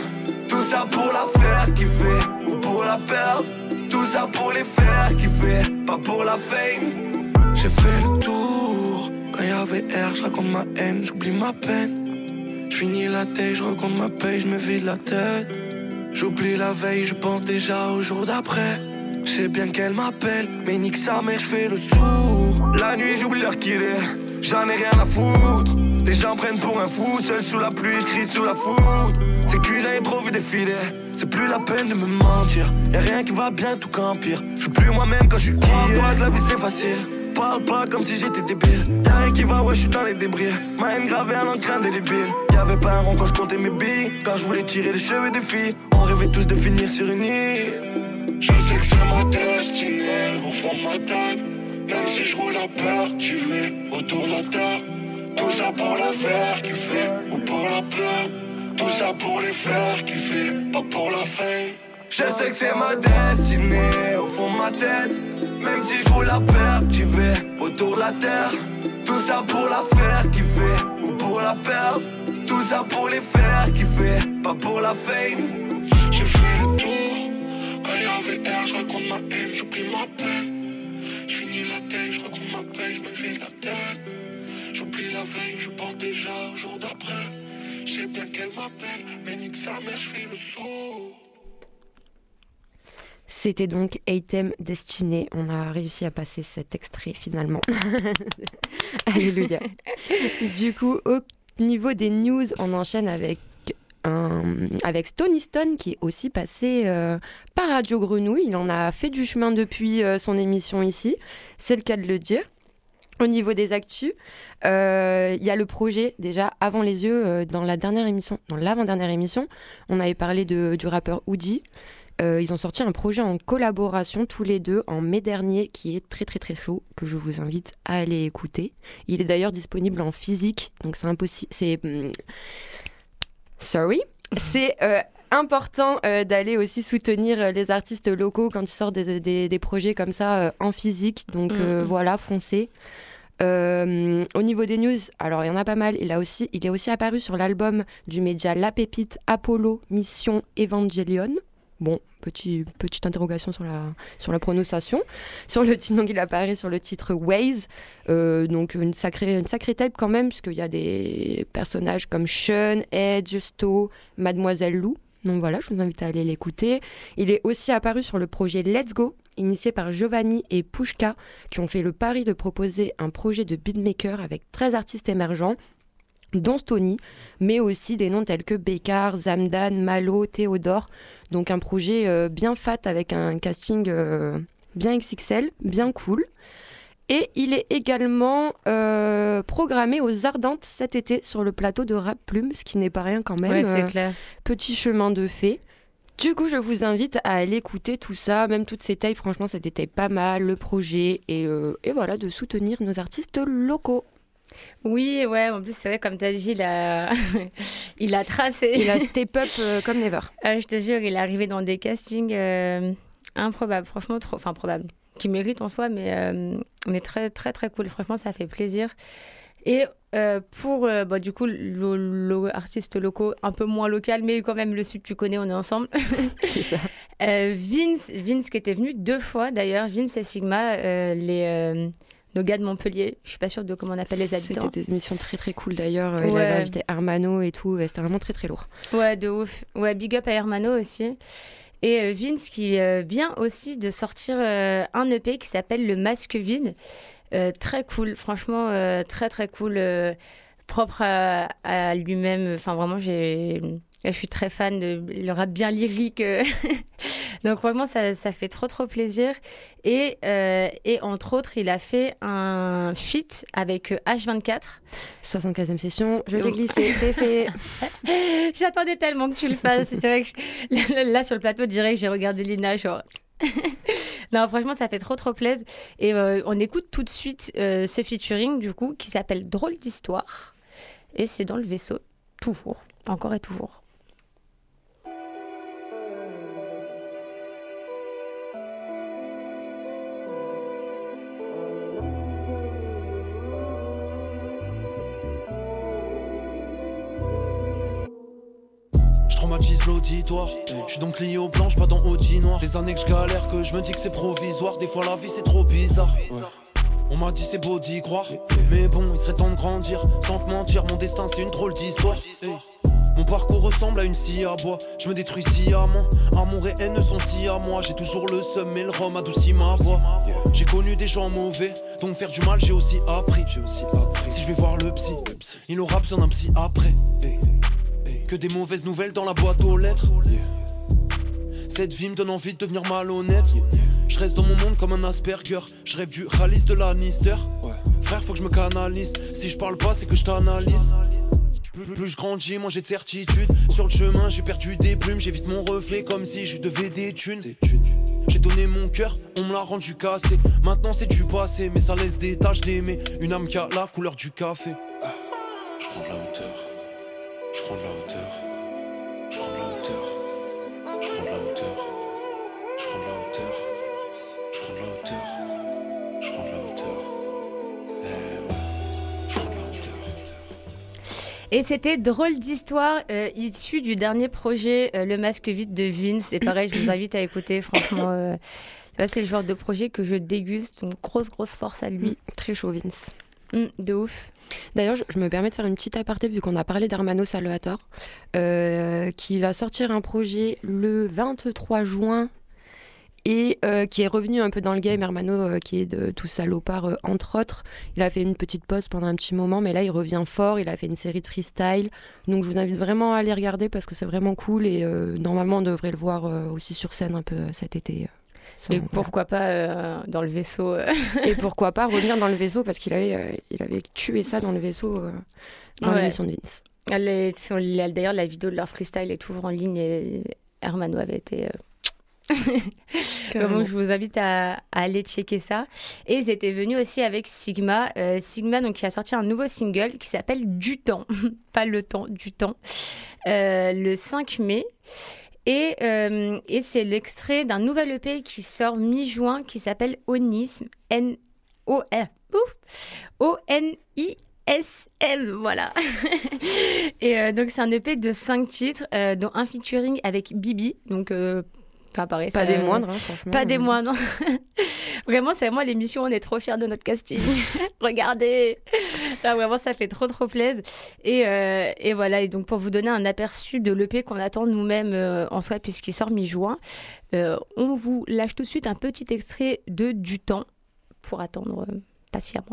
Tout ça pour la faire kiffer ou pour la perdre. Tout ça pour les faire kiffer, pas pour la fame. J'ai fait le tour. Quand y avait air, je raconte ma haine, j'oublie ma peine. J'finis la tête, je recompte ma paye, je me vide la tête. J'oublie la veille, je pense déjà au jour d'après. Je sais bien qu'elle m'appelle, mais nique sa mère, je fais le sourd. La nuit, j'oublie l'heure qu'il est, j'en ai rien à foutre. Les gens prennent pour un fou, seul sous la pluie, je crie sous la foudre. C'est que j'en ai trop vu défiler, c'est plus la peine de me mentir. Y'a rien qui va bien, tout qu'empire. Je suis plus moi-même quand je suis Crois-toi que la vie c'est facile. Parle pas comme si j'étais débile. Y'a rien qui va, ouais, je suis dans les débris. Ma haine gravée à l'encre indélébile. Y'avait pas un rond quand je comptais mes billes. Quand je voulais tirer les cheveux des filles, on rêvait tous de finir sur une île. Je sais que c'est ma destinée au fond de ma tête. Même si je roule à peur, tu veux autour de la terre. Tout ça pour la faire kiffer ou pour la peur. Tout ça pour les faire kiffer, pas pour la fame. Je sais que c'est ma destinée au fond de ma tête. Même si je à perte, tu veux autour de la terre. Tout ça pour la faire kiffer ou pour la perdre. Tout ça pour les faire kiffer, pas pour la fame. J'ai fait le tour. Y avait air, je raconte ma haine, j'oublie ma peine. Je finis la tête, je raconte ma peine, je me vide la tête. J'oublie la veille, je pense déjà au jour d'après. Je sais bien qu'elle m'appelle, mais nique sa mère, je fais le saut. C'était donc Item Destiné. On a réussi à passer cet extrait finalement. Alléluia. du coup, au niveau des news, on enchaîne avec avec Stony Stone qui est aussi passé euh, par Radio Grenouille. Il en a fait du chemin depuis euh, son émission ici, c'est le cas de le dire. Au niveau des actus, euh, il y a le projet déjà avant les yeux dans la dernière émission, dans l'avant-dernière émission, on avait parlé de, du rappeur Oudi. Euh, ils ont sorti un projet en collaboration tous les deux en mai dernier qui est très très très chaud que je vous invite à aller écouter. Il est d'ailleurs disponible en physique donc c'est impossible c'est hum, sorry c'est euh, important euh, d'aller aussi soutenir les artistes locaux quand ils sortent des, des- des projets comme ça en physique donc euh, Mhm. voilà foncez. Euh, au niveau des news, alors il y en a pas mal. Il, a aussi, il est aussi apparu sur l'album du média La Pépite Apollo Mission Evangelion. Bon, petit, petite interrogation sur la, sur la prononciation. Sur le titre, donc il apparaît sur le titre Waze. Euh, donc une sacrée, une sacrée tape quand même, puisqu'il y a des personnages comme Sean, Edge, Sto, Mademoiselle Lou. Donc voilà, je vous invite à aller l'écouter. Il est aussi apparu sur le projet Let's Go, initié par Giovanni et Pushka, qui ont fait le pari de proposer un projet de beatmaker avec 13 artistes émergents dont Stony, mais aussi des noms tels que Bécard, Zamdan, Malo, Théodore. Donc un projet euh, bien fat avec un casting euh, bien XXL, bien cool. Et il est également euh, programmé aux Ardentes cet été sur le plateau de Rap Plume, ce qui n'est pas rien quand même. Ouais, c'est clair. Petit chemin de fait. Du coup, je vous invite à aller écouter tout ça, même toutes ces tailles. Franchement, ça détaille pas mal le projet et, et voilà, de soutenir nos artistes locaux. Oui, ouais, en plus, c'est vrai, comme tu as dit, il a, il a tracé. Il a step up euh, comme never. Ah, je te jure, il est arrivé dans des castings euh, improbables, franchement, trop, enfin, probables, qui méritent en soi, mais, euh, mais très, très, très cool. Franchement, ça fait plaisir. Et euh, pour, euh, bah, du coup, l'artiste locaux, un peu moins local, mais quand même le sud, tu connais, on est ensemble. C'est ça. Euh, Vince, Vince qui était venu deux fois d'ailleurs, Vince et Sigma, les, nos gars de Montpellier. Je suis pas sûre de comment on appelle les habitants. C'était des émissions très très cool d'ailleurs. Euh, Il Ouais. avait invité Armano et tout. C'était vraiment très très lourd. Ouais, de ouf. Ouais, big up à Hermano aussi. Et euh, Vince qui euh, vient aussi de sortir un EP qui s'appelle Le Masque Vide. Euh, très cool, franchement, euh, très très cool. euh, propre à, à lui-même. Enfin, vraiment, j'ai. Je suis très fan de le rap bien lyrique. euh. Donc, vraiment, ça, ça fait trop, trop plaisir. Et, euh, et entre autres, il a fait un feat avec euh, H24. 75e session, je l'ai glissé, c'est fait. J'attendais tellement que tu le fasses. Là, sur le plateau, que j'ai regardé Lina, genre. non, franchement, ça fait trop, trop plaisir. Et euh, on écoute tout de suite euh, ce featuring, du coup, qui s'appelle Drôle d'histoire. Et c'est dans le vaisseau, toujours, encore et toujours. Je suis donc lié aux blanches, pas dans Audi noir. Des années que je galère, que je me dis que c'est provisoire. Des fois la vie c'est trop bizarre. On m'a dit c'est beau d'y croire. Mais bon, il serait temps de grandir. Sans te mentir, mon destin c'est une drôle d'histoire. Mon parcours ressemble à une scie à bois. Je me détruis sciemment. Amour et haine sont si à moi. J'ai toujours le seum, mais le rhum adoucit ma voix. J'ai connu des gens mauvais, donc faire du mal j'ai aussi appris. Si je vais voir le psy, il aura besoin d'un psy après. Que des mauvaises nouvelles dans la boîte aux lettres. Cette vie me donne envie de devenir malhonnête. Je reste dans mon monde comme un Asperger. Je rêve du ralice de Lannister. Frère, faut que je me canalise. Si je parle pas, c'est que je t'analyse. Plus, je grandis, moins j'ai de certitude. Sur le chemin, j'ai perdu des plumes. J'évite mon reflet comme si je devais des thunes. J'ai donné mon cœur, on me l'a rendu cassé. Maintenant c'est du passé, mais ça laisse des taches d'aimer. Une âme qui a la couleur du café. De la. Je prends de la hauteur. Et c'était drôle d'histoire euh, issue du dernier projet euh, Le Masque Vide de Vince. Et pareil, je vous invite à écouter. Franchement, euh, c'est le genre de projet que je déguste. Donc, grosse, grosse force à lui. Très chaud, Vince. Mm, de ouf. D'ailleurs, je, je me permets de faire une petite aparté vu qu'on a parlé d'Armano Salvatore, euh, qui va sortir un projet le 23 juin et euh, qui est revenu un peu dans le game. Hermano, euh, qui est de tout salopard, euh, entre autres. Il a fait une petite pause pendant un petit moment, mais là, il revient fort. Il a fait une série de freestyle. Donc, je vous invite vraiment à aller regarder parce que c'est vraiment cool et euh, normalement, on devrait le voir aussi sur scène un peu cet été. sans- Et voilà. pourquoi pas dans le vaisseau. Et pourquoi pas revenir dans le vaisseau parce qu'il avait, il avait tué ça dans le vaisseau dans Ouais. l'émission de Vince. D'ailleurs, la vidéo de leur freestyle est toujours en ligne et Hermano avait été. Donc, je vous invite à, aller checker ça. Et ils étaient venus aussi avec Sigma. Euh, Sigma, donc, qui a sorti un nouveau single qui s'appelle Du temps. Pas le temps, du temps. Euh, le 5 mai. Et, euh, et c'est l'extrait d'un nouvel EP qui sort mi-juin qui s'appelle Onisme. N-O-R. O-N-I-S-M. Voilà. et donc, c'est un EP de 5 titres, dont un featuring avec Bibi. Donc, Enfin, pareil, Pas ça- des moindres, hein, franchement. Pas des moindres. vraiment, c'est vraiment l'émission, on est trop fiers de notre casting. Regardez. Là, vraiment, ça fait trop, trop plaisir. Et, euh, et voilà, et donc pour vous donner un aperçu de l'EP qu'on attend nous-mêmes euh, en soi, puisqu'il sort mi-juin, euh, on vous lâche tout de suite un petit extrait de Du temps pour attendre euh, patiemment.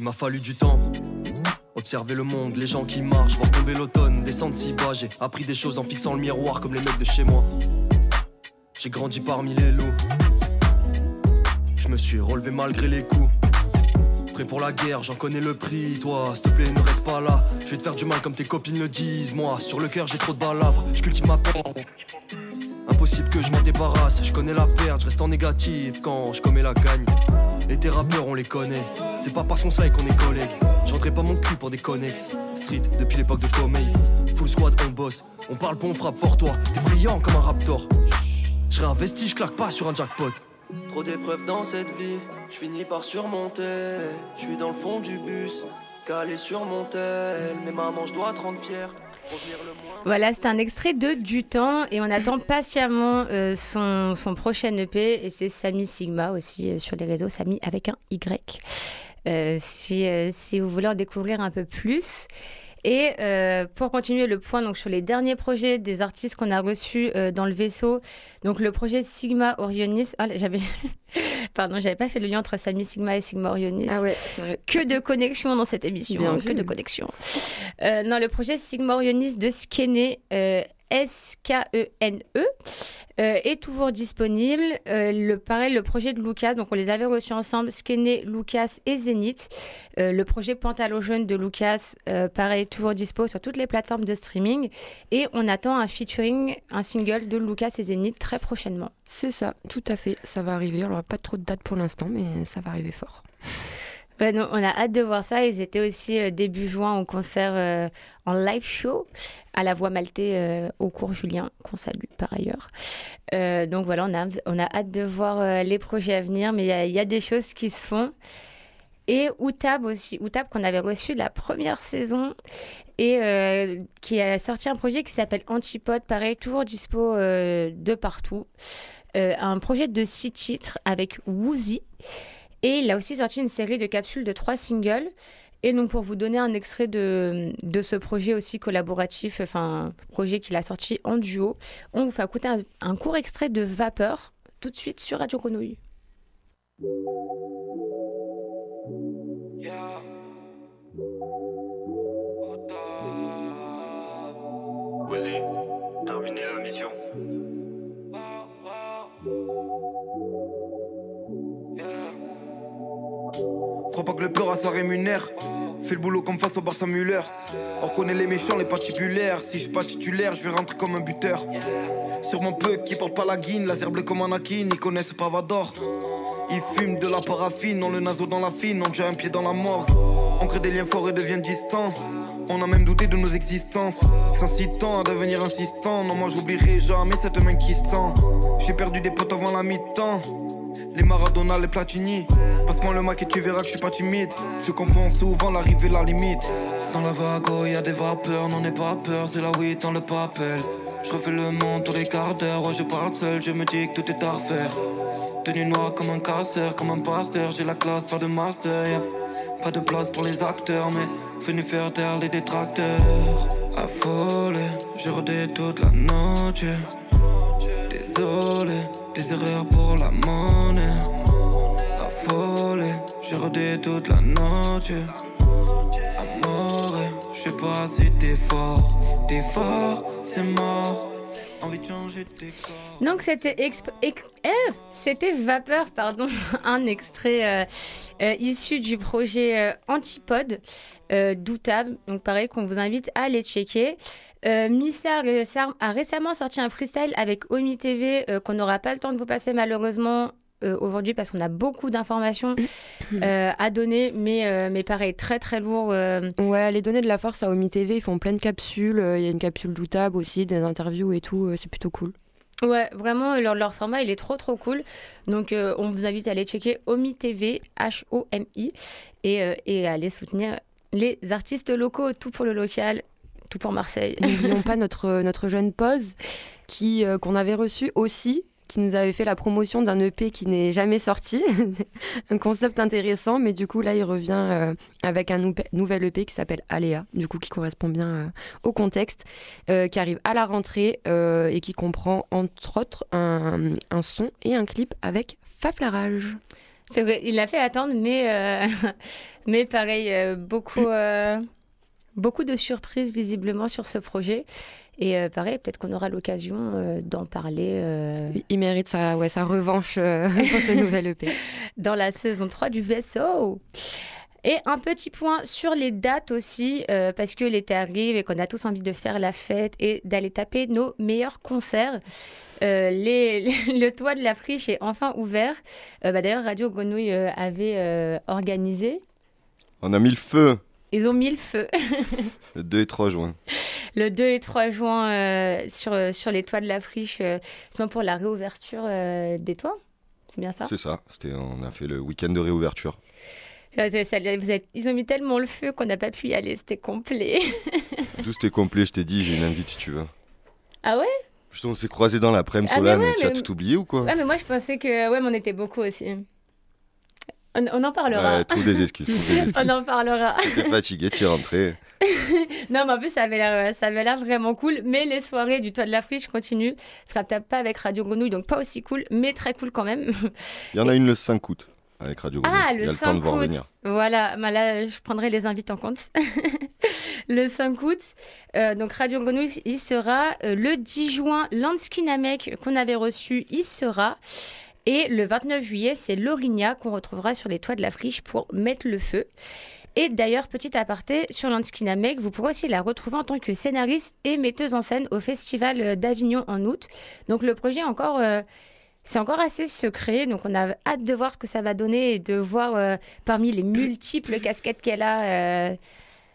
Il m'a fallu du temps. Observer le monde, les gens qui marchent, voir tomber l'automne, descendre si bas. J'ai appris des choses en fixant le miroir comme les mecs de chez moi. J'ai grandi parmi les loups. Je me suis relevé malgré les coups. Prêt pour la guerre, j'en connais le prix. Toi, s'il te plaît, ne reste pas là. Je vais te faire du mal comme tes copines le disent. Moi, sur le cœur, j'ai trop de balavres. Je cultive ma peine. Impossible que je m'en débarrasse. Je connais la perte, je reste en négatif quand je commets la gagne. Et tes rappeurs, on les connaît. C'est pas parce qu'on sait qu'on est collègues. J'entrais pas mon cul pour des connexes. Street depuis l'époque de Comey. Full squad, on bosse. On parle bon, on frappe fort, toi. T'es brillant comme un raptor. Je réinvestis, je claque pas sur un jackpot. Trop d'épreuves dans cette vie, je finis par surmonter. Je suis dans le fond du bus, calé sur mon tel. Mais maman, je dois te rendre fier. Voilà, c'est un extrait de Du Temps et on attend patiemment euh, son, son, prochain EP et c'est Samy Sigma aussi euh, sur les réseaux, Samy avec un Y. Euh, si, si, vous voulez en découvrir un peu plus. Et euh, pour continuer le point donc, sur les derniers projets des artistes qu'on a reçus euh, dans le vaisseau, donc le projet Sigma Orionis. Oh, j'avais. Pardon, j'avais pas fait le lien entre Samy Sigma et Sigma Orionis. Ah ouais, Que de connexions dans cette émission. Bien que vu. de connexions. Euh, non, le projet Sigma Orionis de Skene. S-K-E-N-E, euh, est toujours disponible. Euh, le, pareil, le projet de Lucas, donc on les avait reçus ensemble, Skene, Lucas et Zénith. Euh, le projet Pantalon jaune de Lucas, pareil, toujours dispo sur toutes les plateformes de streaming. Et on attend un featuring, un single de Lucas et Zénith très prochainement. C'est ça, tout à fait. Ça va arriver. Alors, pas trop de date pour l'instant, mais ça va arriver fort. Non, on a hâte de voir ça. Ils étaient aussi euh, début juin au concert euh, en live show à la Voix Maltais euh, au cours Julien, qu'on salue par ailleurs. Euh, donc voilà, on a, on a hâte de voir les projets à venir, mais il y y, a des choses qui se font. Et Outab aussi, Outab qu'on avait reçu la première saison et qui a sorti un projet qui s'appelle Antipode, pareil, toujours dispo de partout. Un projet de six titres avec Woozy. Et il a aussi sorti une série de capsules de trois singles. Et donc, pour vous donner un extrait de, de ce projet aussi collaboratif, enfin, projet qu'il a sorti en duo, on vous fait écouter un, un court extrait de Vapeur tout de suite sur Radio Grenouille. Crois pas que le peur à ça rémunère. Fais le boulot comme face au Barça Muller. On reconnaît les méchants, les patibulaires. Si je suis pas titulaire, je vais rentrer comme un buteur. Sur mon peu qui porte pas la guine, laser bleu comme Anakin, ils connaissent pas Vador. Ils fument de la paraffine, on le naso dans la fine, on déjà un pied dans la morgue. On crée des liens forts et devient distants. On a même douté de nos existences. S'incitant à devenir insistant. Non, moi j'oublierai jamais cette main qui. J'ai perdu des potes avant la mi-temps. Les Maradona, les Platini. Passe-moi le mac et tu verras que je suis pas timide. Je confonds souvent l'arrivée, la limite. Dans la vago, y a des vapeurs, n'en ai pas peur, c'est la weed dans le papel. Je refais le monde tous les quarts d'heure, ouais, je parle seul, je me dis que tout est à refaire. Tenue noire comme un casseur, comme un pasteur, j'ai la classe, pas de master. Pas de place pour les acteurs, mais venu faire taire les détracteurs. Affolé, je redais toute la noche. Désolé, des erreurs pour la monnaie. Affolé, je redais toute la noche. Amore, je sais pas si t'es fort. T'es fort, c'est mort. Envie de changer de décor. Donc c'était euh, c'était Vapeur, pardon, un extrait euh, euh, issu du projet euh, Antipode euh, d'Outab. Donc pareil qu'on vous invite à aller checker. Euh, Missa a, récem- a récemment sorti un freestyle avec Omi TV euh, qu'on n'aura pas le temps de vous passer malheureusement euh, aujourd'hui parce qu'on a beaucoup d'informations euh, à donner, mais, euh, mais pareil, très très lourd. Ouais, les données de la force à Omi TV, ils font plein de capsules. Il y a une capsule d'Outab aussi, des interviews et tout. C'est plutôt cool. Ouais, vraiment, leur, leur format, il est trop, trop cool. Donc, on vous invite à aller checker Omi TV, H-O-M-I, et, et à aller soutenir les artistes locaux, tout pour le local, tout pour Marseille. N'oublions pas notre, notre jeune pause qui euh, qu'on avait reçu aussi, qui nous avait fait la promotion d'un EP qui n'est jamais sorti. un concept intéressant, mais du coup, là, il revient euh, avec un nou- nouvel EP qui s'appelle Aléa, du coup, qui correspond bien euh, au contexte, euh, qui arrive à la rentrée euh, et qui comprend, entre autres, un, un son et un clip avec Faflarage. C'est vrai, il l'a fait attendre, mais, euh, mais pareil, euh, beaucoup, euh, beaucoup de surprises visiblement sur ce projet. Et euh, pareil, peut-être qu'on aura l'occasion euh, d'en parler. euh, Il- mérite sa, ouais, sa revanche euh, pour ce nouvel EP. dans la saison 3 du vaisseau. Et un petit point sur les dates aussi, euh, parce que l'été arrive et qu'on a tous envie de faire la fête et d'aller taper nos meilleurs concerts. Euh, les- le toit de la friche est enfin ouvert. Euh, bah, D'ailleurs, Radio Grenouille avait euh, organisé. On a mis le feu Ils ont mis le feu le 2 et 3 juin. le 2 et 3 juin euh, sur, sur les toits de la friche, euh, c'est pour la réouverture euh, des toits. C'est bien ça? C'est ça. C'était, on a fait le week-end de réouverture. Euh, ça- vous êtes- Ils ont mis tellement le feu qu'on n'a pas pu y aller, c'était complet. Tout c'était complet, je t'ai dit, j'ai une invite si tu veux. ah ouais? Putain, on s'est croisés dans l'après-midi, Ah, mais Solane, ouais, tu as mais- tout oublié ou quoi? Ouais, mais moi je pensais que. Ouais, mais on était beaucoup aussi. On, on en parlera. Ouais, trouve des excuses, trouve des excuses. on en parlera. T'étais fatigué, tu es rentré. non, mais en plus, ça avait l'air ça avait l'air vraiment cool. Mais les soirées du toit de la friche continuent. Ce sera peut-être pas avec Radio Grenouille, donc pas aussi cool, mais très cool quand même. Il y en a une le 5 août avec Radio Grenouille. Ah, Il y le a le 5 temps de voir août. venir. Voilà, bah là, je prendrai les invités en compte. le 5 août, euh, donc Radio Grenouille, il sera. Euh, le 10 juin, Landskinamek, qu'on avait reçu, il sera. Et le 29 juillet, c'est Lorigna qu'on retrouvera sur les toits de la friche pour mettre le feu. Et d'ailleurs, petit aparté, sur Landskinamek, vous pourrez aussi la retrouver en tant que scénariste et metteuse en scène au Festival d'Avignon en août. Donc le projet encore... euh, c'est encore assez secret, donc on a hâte de voir ce que ça va donner et de voir euh, parmi les multiples casquettes qu'elle a, euh,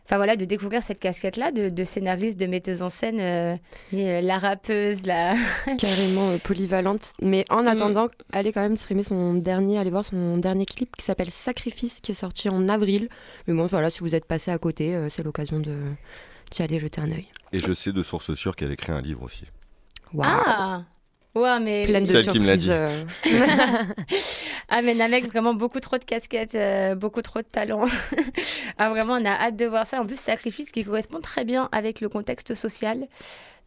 enfin voilà, de découvrir cette casquette-là de, de scénariste, de metteuse en scène, euh, et, euh, la rappeuse, la... carrément euh, polyvalente. Mais en Mm. attendant, allez quand même streamer son dernier, allez voir son dernier clip qui s'appelle Sacrifice, qui est sorti en avril. Mais bon, voilà, si vous êtes passé à côté, euh, c'est l'occasion de d'y aller jeter un œil. Et je sais de source sûre qu'elle écrit un livre aussi. Ah Ouais, mais... Pleine de Celle qui me l'a dit. surprises, euh. ah, mais Namek, vraiment beaucoup trop de casquettes, euh, beaucoup trop de talent. ah, vraiment, on a hâte de voir ça. En plus, sacrifice qui correspond très bien avec le contexte social.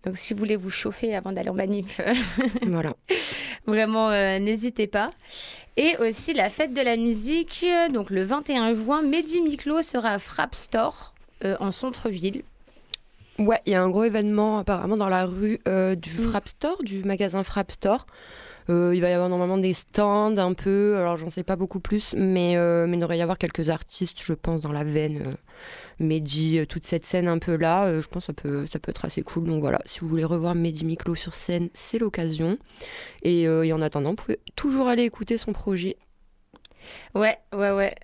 Donc, si vous voulez vous chauffer avant d'aller en manif, voilà. vraiment, euh, n'hésitez pas. Et aussi la fête de la musique. euh, Donc, le 21 juin, Mehdi Miklo sera à Frapp Store euh, en centre-ville. Ouais, il y a un gros événement apparemment dans la rue euh, du Mm. Frapp Store, du magasin Frapp Store. Euh, il va y avoir normalement des stands un peu, alors j'en sais pas beaucoup plus, mais, euh, mais il devrait y avoir quelques artistes, je pense, dans la veine. Mehdi, toute cette scène un peu là, je pense que ça peut, ça peut être assez cool. Donc voilà, si vous voulez revoir Mehdi Miklo sur scène, c'est l'occasion. Et, et en attendant, vous pouvez toujours aller écouter son projet. Ouais, ouais, ouais.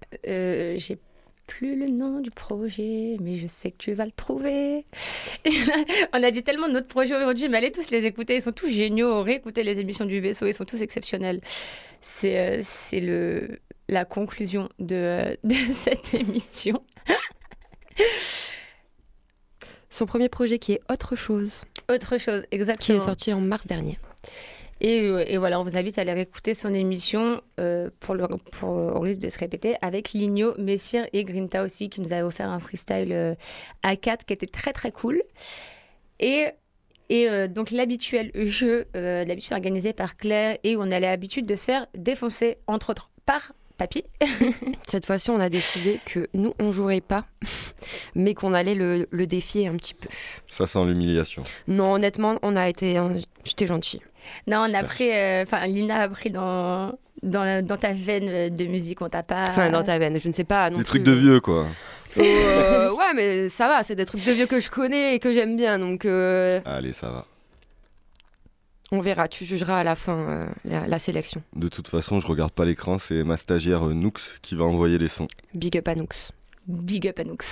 J'ai plus le nom du projet, mais je sais que tu vas le trouver. On a dit tellement de notre projet aujourd'hui, mais allez tous les écouter. Ils sont tous géniaux. Réécoutez les émissions du vaisseau, ils sont tous exceptionnels. C'est euh, c'est le la conclusion de, euh, de cette émission. Son premier projet qui est Autre chose, Autre chose, qui exactement. est sorti en mars dernier. Et, euh, et voilà, on vous invite à aller réécouter son émission euh, pour, le, pour, au risque de se répéter avec Ligno, Messire et Grinta aussi qui nous a offert un freestyle euh, à 4 qui était très très cool. Et, et euh, donc l'habituel jeu, euh, l'habitude organisée par Claire et où on a l'habitude de se faire défoncer entre autres par Papy. Cette fois-ci, on a décidé que nous, on jouerait pas, mais qu'on allait le, le défier un petit peu. Ça sent l'humiliation. Non, honnêtement, on a été, j'étais gentil. Non, on a Merci. pris, euh, enfin Lina a pris dans, dans, dans ta veine de musique, on t'a pas... Enfin, dans ta veine, je ne sais pas. non Des plus. trucs de vieux, quoi. Euh, ouais, mais ça va, c'est des trucs de vieux que je connais et que j'aime bien, donc euh, Allez, ça va. on verra. Tu jugeras à la fin euh, la, la sélection. De toute façon, je regarde pas l'écran, c'est ma stagiaire euh, Nooks qui va envoyer les sons. Big up à Nooks. Big up à Nooks.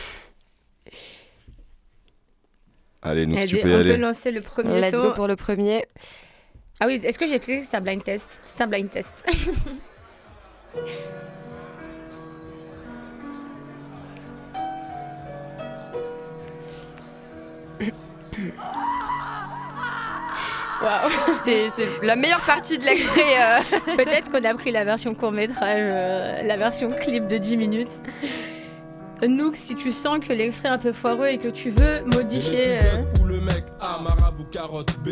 Allez, Nooks, Allez, tu peux y on peut aller. lancer le premier Let's son. go pour le premier. Ah oui, est-ce que j'ai expliqué que c'était un blind test? C'est un blind test. Waouh C'était c'est la meilleure partie de l'extrait. euh. Peut-être qu'on a pris la version court-métrage, euh, la version clip de 10 minutes. Nook, si tu sens que l'extrait est un peu foireux et que tu veux modifier. euh, Où le mec A marabout carotte B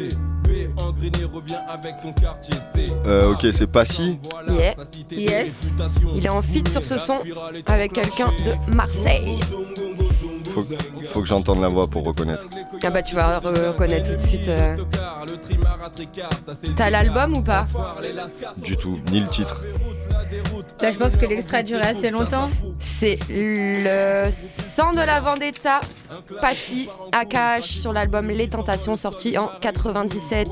revient avec son quartier C Euh, ok, c'est pas si. Yeah. Yes. Il est en feat sur ce son avec quelqu'un de Marseille. Faut, faut que j'entende la voix pour reconnaître. Ah bah tu vas re- reconnaître tout de suite. euh. T'as l'album ou pas? Du tout, ni le titre. Là, je pense que l'extrait a duré assez longtemps. C'est le sang de la Vendetta, Passy, AKH sur l'album Les Tentations, sorti en 97.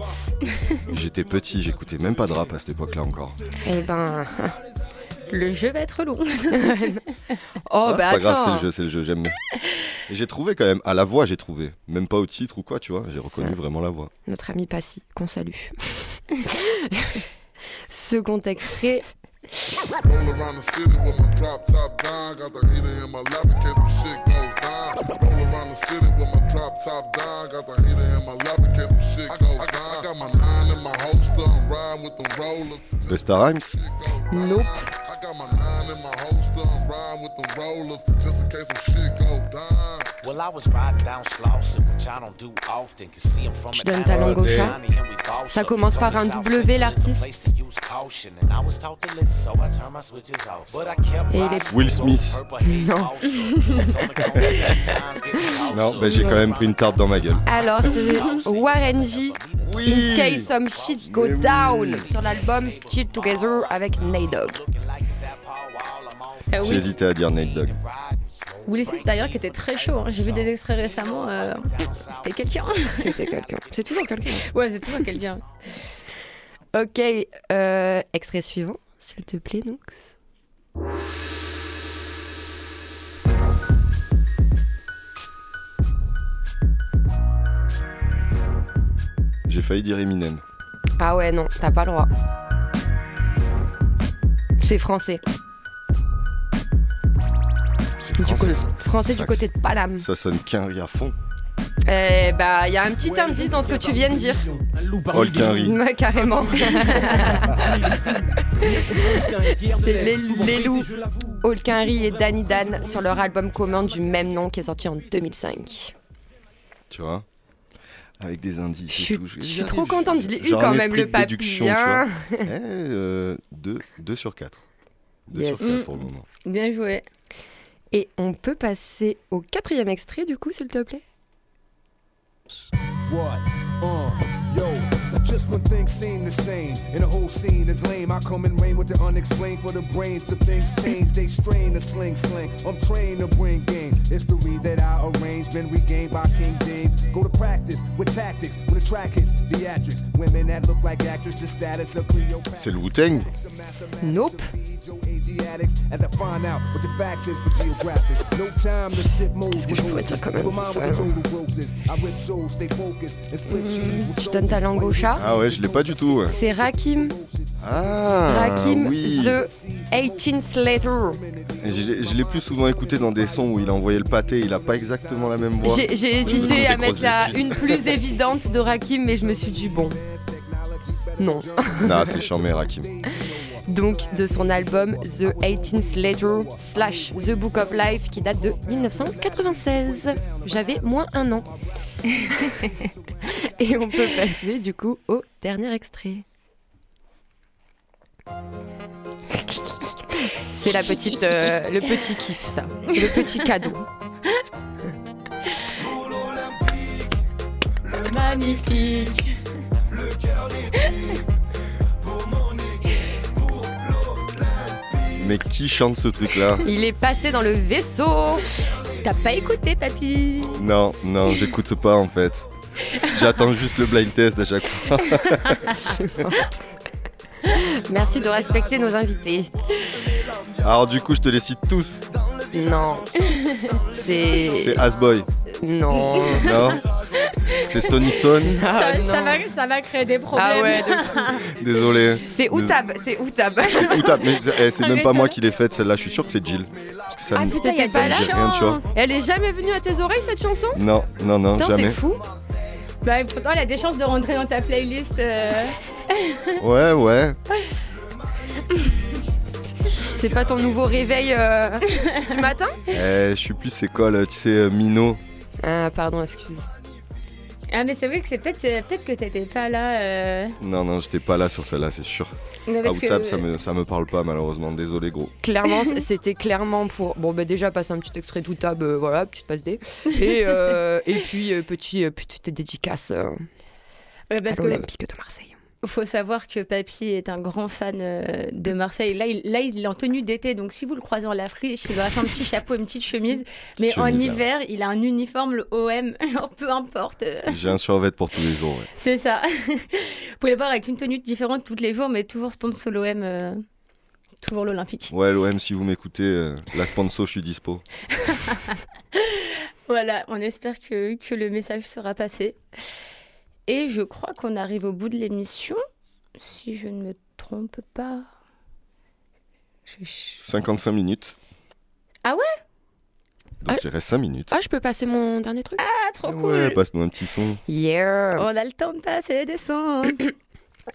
J'étais petit, j'écoutais même pas de rap à cette époque-là encore. Eh ben. Le jeu va être long. oh, Ah, bah c'est pas grave, c'est le jeu, c'est le jeu, j'aime bien. J'ai trouvé quand même, à la voix j'ai trouvé, même pas au titre ou quoi, tu vois, j'ai reconnu vraiment la voix. Notre ami Passy, qu'on salue. Second extrait. Roll around the city with my drop top down. Got the heater in my lap in case some shit goes down. Roll around the city with my drop top down. Got the heater in my lap in case some shit goes down. I got my nine in my holster. I'm riding with them rollers. Busta Rhymes Nope. I got my nine in my holster. I'm riding with them rollers just in case some shit goes down. Well, I was riding down Slauson, which I don't do often. Can see him from Je donne ta langue au chat. Ça commence par un W, l'artiste. Et il est- Will Smith. Non. Non, bah j'ai quand même pris une tarte dans ma gueule. Alors, c'est Warren G. In case some shit go down sur l'album Chill Together avec Nate Dogg. Euh, J'ai Will, hésité à dire Nate Dogg. Smith, d'ailleurs, qui était très chaud. hein. J'ai vu des extraits récemment. euh, C'était quelqu'un. C'était quelqu'un. C'est toujours quelqu'un. Ouais, c'est toujours quelqu'un. Ok, euh, extrait suivant, s'il te plaît, Nox. J'ai failli dire Eminem. Ah ouais, non, t'as pas le droit. C'est français. Du Français, côté- ça. français du Ça- côté de Palam. Ça sonne qu'un riz à fond. Eh bah, il y a un petit indice dans ce que tu viens de dire. Paul Quinry. Ouais, carrément. C'est les, les loups, Holkinry et Danny Dan sur leur album commun du même nom qui est sorti en 2005. Tu vois Avec des indices Je suis- et tout. je suis trop contente, je l'ai eu quand même, le vois. papier, hein. Eh, euh, deux, deux sur quatre. Deux Yes. sur quatre Mm. pour le moment. Bien joué. Et on peut passer au quatrième extrait du coup, s'il te plaît. Uh, just when things seem the same and the whole scene is lame, I come and reign with the unexplained for the brains till things change. They strain the sling sling. I'm trained to bring game. History that I arrange been regained by King James. Go to practice with tactics when the track hits theatrics. Women that look like actors, the status of Cleopatra. C'est le Wu-Tang Nope. As I find out what the facts is for geographics. No time to sit moles with hostess. Never mind what the total gross is. I rip shows, stay focused, and split hmm, cheese with Je donne ta langue au chat. Ah ouais, je l'ai pas du tout. ouais. C'est Rakim. Ah, Rakim oui. The 18th Letter. Et Je l'ai- je l'ai plus souvent écouté dans des sons où il a envoyé le pâté, il a pas exactement la même voix. J'ai hésité à mettre la une plus évidente de Rakim, mais je me suis dit bon. Non. Non, c'est charmé, Rakim. Donc de son album The 18th Letter slash The Book of Life qui date de 1996. J'avais moins un an. Et on peut passer du coup au dernier extrait. C'est la petite, euh, le petit kiff ça, le petit cadeau. Magnifique. Mais qui chante ce truc-là? Il est passé dans le vaisseau. T'as pas écouté, papy? Non, non, j'écoute pas en fait. J'attends juste le blind test à chaque fois. Merci de respecter nos invités. Alors du coup, je te les cite tous. Non. C'est. C'est Asboy. Non. Non C'est Stony Stone Ah, ça, non. ça va, ça va créer des problèmes. Ah ouais, Désolé. C'est Outab, c'est Outab. Outab, mais eh, c'est même pas moi qui l'ai faite celle-là, je suis sûr que c'est Jill. Parce que ça Ah putain, y a pas la dit rien, tu vois. chance. Elle est jamais venue à tes oreilles cette chanson? Non, non, non, Putain, jamais. c'est fou. Bah, pourtant, il a des chances de rentrer dans ta playlist. euh. Ouais, ouais. C'est pas ton nouveau réveil euh, du matin? Eh, je suis plus école, tu sais, euh, Mino. Ah pardon, excuse. Ah, mais c'est vrai que c'est peut-être euh, peut-être que t'étais pas là. euh. Non, non, j'étais pas là sur celle-là, c'est sûr. Non, parce Outab, que- ça, me, ça me parle pas malheureusement, désolé gros. Clairement, c'était clairement pour. Bon, bah déjà, passer un petit extrait d'Outab, euh, voilà, petite passe D. Et, euh, et puis, euh, petit, euh, petite dédicace euh, Ouais, parce à que- l'Olympique de Marseille. Faut savoir que Papy est un grand fan euh, de Marseille. Là il, là, il est en tenue d'été, donc si vous le croisez en la friche, il aura un petit chapeau, une petite chemise. Mais en chemise, hiver, il a un uniforme, le OM, alors peu importe. J'ai un survêt pour tous les jours. ouais. C'est ça. vous pouvez le voir avec une tenue différente tous les jours, mais toujours sponsor l'OM, euh, toujours l'Olympique. Ouais, l'OM, si vous m'écoutez, euh, la sponsor, je suis dispo. Voilà, on espère que, que le message sera passé. Et je crois qu'on arrive au bout de l'émission, si je ne me trompe pas. Je- 55 minutes. Ah ouais? Donc il reste 5 minutes. Ah, je peux passer mon dernier truc? Ah, trop cool Ouais, passe-nous un petit son. Yeah On a le temps de passer des sons.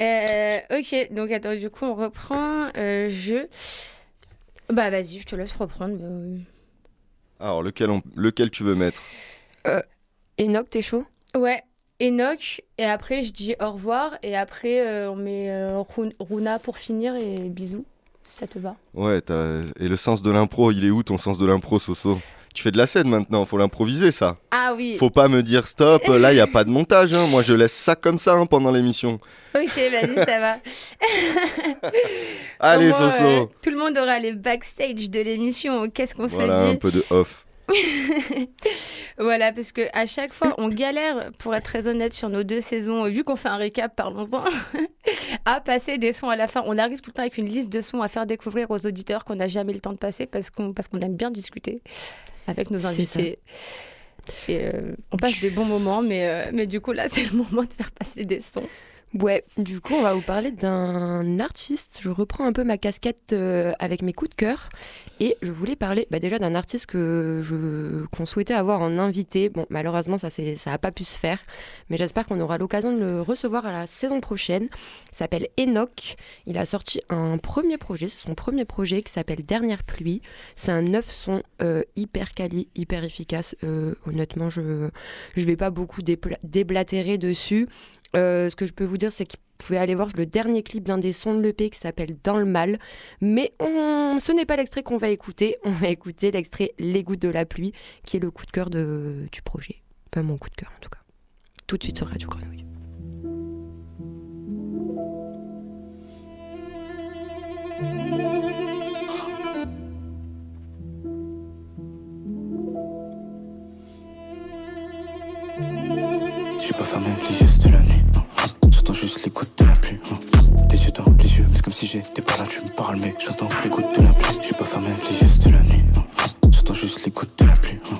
Euh, ok, donc attends, du coup, on reprend. Euh, je. Bah, vas-y, je te laisse reprendre. oui. Alors, lequel, on- lequel tu veux mettre? Enoch, t'es chaud? Ouais, Enoch, et après, je dis au revoir, et après, euh, on met euh, Run- Runa pour finir, et bisous. si Ça te va? Ouais, t'as- et le sens de l'impro, il est où ton sens de l'impro, Soso? Tu fais de la scène maintenant, faut l'improviser ça. Ah oui. Faut pas me dire stop, là il y a pas de montage, hein. moi je laisse ça comme ça hein, pendant l'émission. Ok, vas-y, ça va. Allez, Soso. euh, tout le monde aura les backstage de l'émission. Qu'est-ce qu'on Voilà, s'est un dit peu de off. Voilà, parce que à chaque fois, on galère, pour être très honnête, sur nos deux saisons, vu qu'on fait un récap, parlons-en, à passer des sons à la fin. On arrive tout le temps avec une liste de sons à faire découvrir aux auditeurs qu'on n'a jamais le temps de passer parce qu'on parce qu'on aime bien discuter avec nos invités. Et euh, on passe des bons moments, mais, euh, mais du coup, là, c'est le moment de faire passer des sons. Ouais, du coup, on va vous parler d'un artiste. Je reprends un peu ma casquette euh, avec mes coups de cœur. Et je voulais parler bah, déjà d'un artiste que je, qu'on souhaitait avoir en invité. Bon, malheureusement, ça n'a ça pas pu se faire. Mais j'espère qu'on aura l'occasion de le recevoir à la saison prochaine. Il s'appelle Enoch. Il a sorti un premier projet. C'est son premier projet qui s'appelle Dernière pluie. C'est un neuf son euh, hyper quali, hyper efficace. Euh, honnêtement, je ne vais pas beaucoup déblatérer dessus. Euh, ce que je peux vous dire, c'est vous pouvez aller voir le dernier clip d'un des sons de l'EP qui s'appelle Dans le mal. Mais ce n'est pas l'extrait qu'on va écouter. On va écouter l'extrait Les gouttes de la pluie, qui est le coup de cœur de... du projet. Pas mon coup de cœur en tout cas. Tout de suite sur Radio Grenouille. J'ai pas c'était la nuit. non. Les gouttes de la pluie. non. Les yeux dans les yeux, c'est comme si j'étais pas là, tu me parles, mais j'entends gouttes de la pluie. J'ai pas fermé les yeux, c'était la nuit. non. J'entends juste les gouttes de la pluie. non.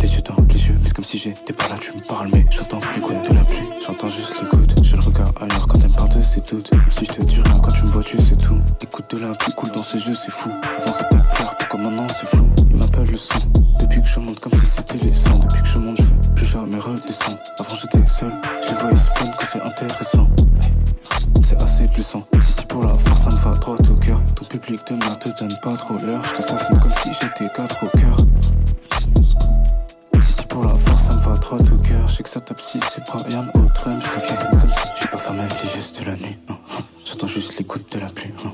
Les yeux dans les yeux, c'est comme si j'étais pas là, tu me parles, mais j'entends gouttes de la pluie. J'entends juste gouttes. J'ai le regard ailleurs quand elle me parle de ses doutes. Si je te dis rien quand tu me vois, tu sais tout. Les gouttes de la pluie coulent dans ses yeux, c'est fou. Avant c'était clair, comme maintenant c'est flou. Il m'appelle le son. Depuis que je monte comme si c'était les sangs. Depuis que je monte, je veux plus jamais redescendre. Avant j'étais seul, je voyais spawn que c'est intéressant. C'est puissant. Si si pour la force, ça me va droit au cœur. Ton public de te donne pas trop l'heure. Je t'assassine comme si j'étais quatre au cœur. Si si pour la force, ça me va droit au cœur. Je sais que ça tape si c'est Brian au drum. Je t'assassine comme si j'ai pas fermé les de la nuit. hein, hein. J'entends juste les gouttes de la pluie. hein.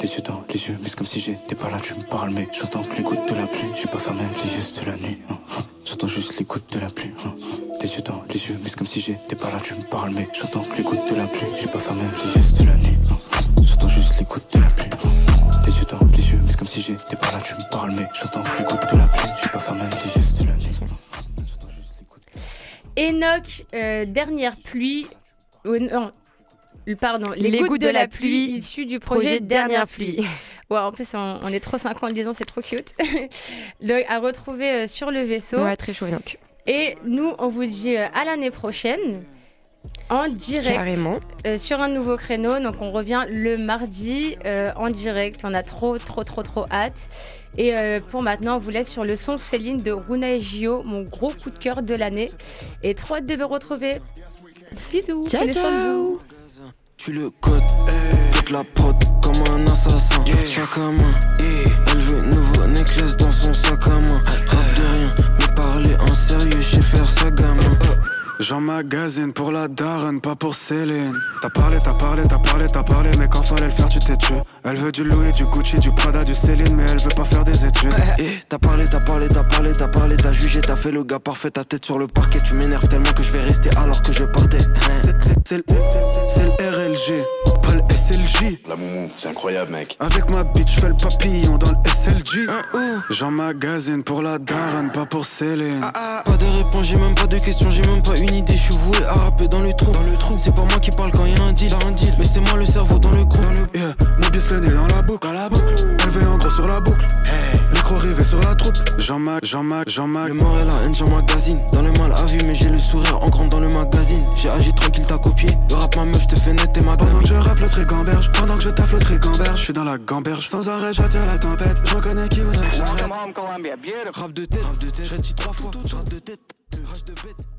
Les yeux dans les yeux, mais c'est comme si j'étais pas là, tu me parles, mais j'entends que les gouttes de la pluie. J'ai pas fermé les yeux de la nuit. J'entends juste les gouttes de la pluie. Les yeux dans les yeux, mais c'est comme si j'étais pas là, tu me parles, mais j'entends que les gouttes de la pluie. J'ai pas fermé les yeux de la nuit. Si j'étais pas là, tu me parles, mais j'entends que les gouttes de la pluie. J'ai pas les yeux de la nuit. Enoch, euh, dernière pluie. oh, non, Pardon, les, gouttes, de, la pluie, issues du projet, Dernière pluie. ouais, en plus, on, on est trop synchro en le disant, c'est trop cute. Donc, à retrouver euh, sur le vaisseau. Ouais, très chaud, Enoch. Et nous, on vous dit euh, à l'année prochaine en direct Carrément. euh, sur un nouveau créneau. Donc on revient le mardi euh, en direct. On a trop, trop, trop, trop hâte. Et euh, pour maintenant, on vous laisse sur le son Céline de Runa et Gio, mon gros coup de cœur de l'année. Et trop hâte de vous retrouver. Bisous. Ciao, ciao. Tu le codes, toute la prod comme un assassin. Chaque à main, elle veut nouveau necklace dans son sac à main. Rap de rien, mais parler en sérieux, je sais faire ça gamin. J'emmagasine pour la daronne, pas pour Céline. T'as parlé, t'as parlé, t'as parlé, t'as parlé, mais quand fallait le faire, tu t'es tué. Elle veut du Louis, du Gucci, du Prada, du Céline, mais elle veut pas faire des études. Eh, t'as parlé, t'as parlé, t'as parlé, t'as parlé, t'as jugé, t'as fait le gars parfait, ta tête sur le parquet. Tu m'énerves tellement que je vais rester alors que je partais. Hein. C'est le, c'est le RLG. La moumou, c'est incroyable, mec. Avec ma bitch, je fais le papillon dans le SLG. J'emmagasine pour la daronne, pas pour Céline. Pas de réponse, j'ai même pas de questions, j'ai même pas une idée. Je suis voué à rapper dans le trou. Dans le trou. C'est pas moi qui parle quand y a un deal, un deal. Mais c'est moi le cerveau dans le groupe. Yeah, mon bis le nez dans la boucle, dans la boucle. Élevé en gros sur la boucle. Hey, l'écro rivé sur la troupe. Jean-Mac, Jean-Mac, Jean-Mac. Le mort est là, haine, magazine. Dans le mal à vue, mais j'ai le sourire en grand dans le magazine. J'ai agi tranquille, t'as copié. Le rap, ma meuf, je te fais net et ma Pendant que je rappe le trigamberge, pendant que je taffe le trigamberge, je suis dans la gamberge. Sans arrêt, j'attire la tempête. Je reconnais qui voudrait que j'arrête. Rap de tête, rap de tête. J'ai dit trois fois, rap de tête. Rage de bête.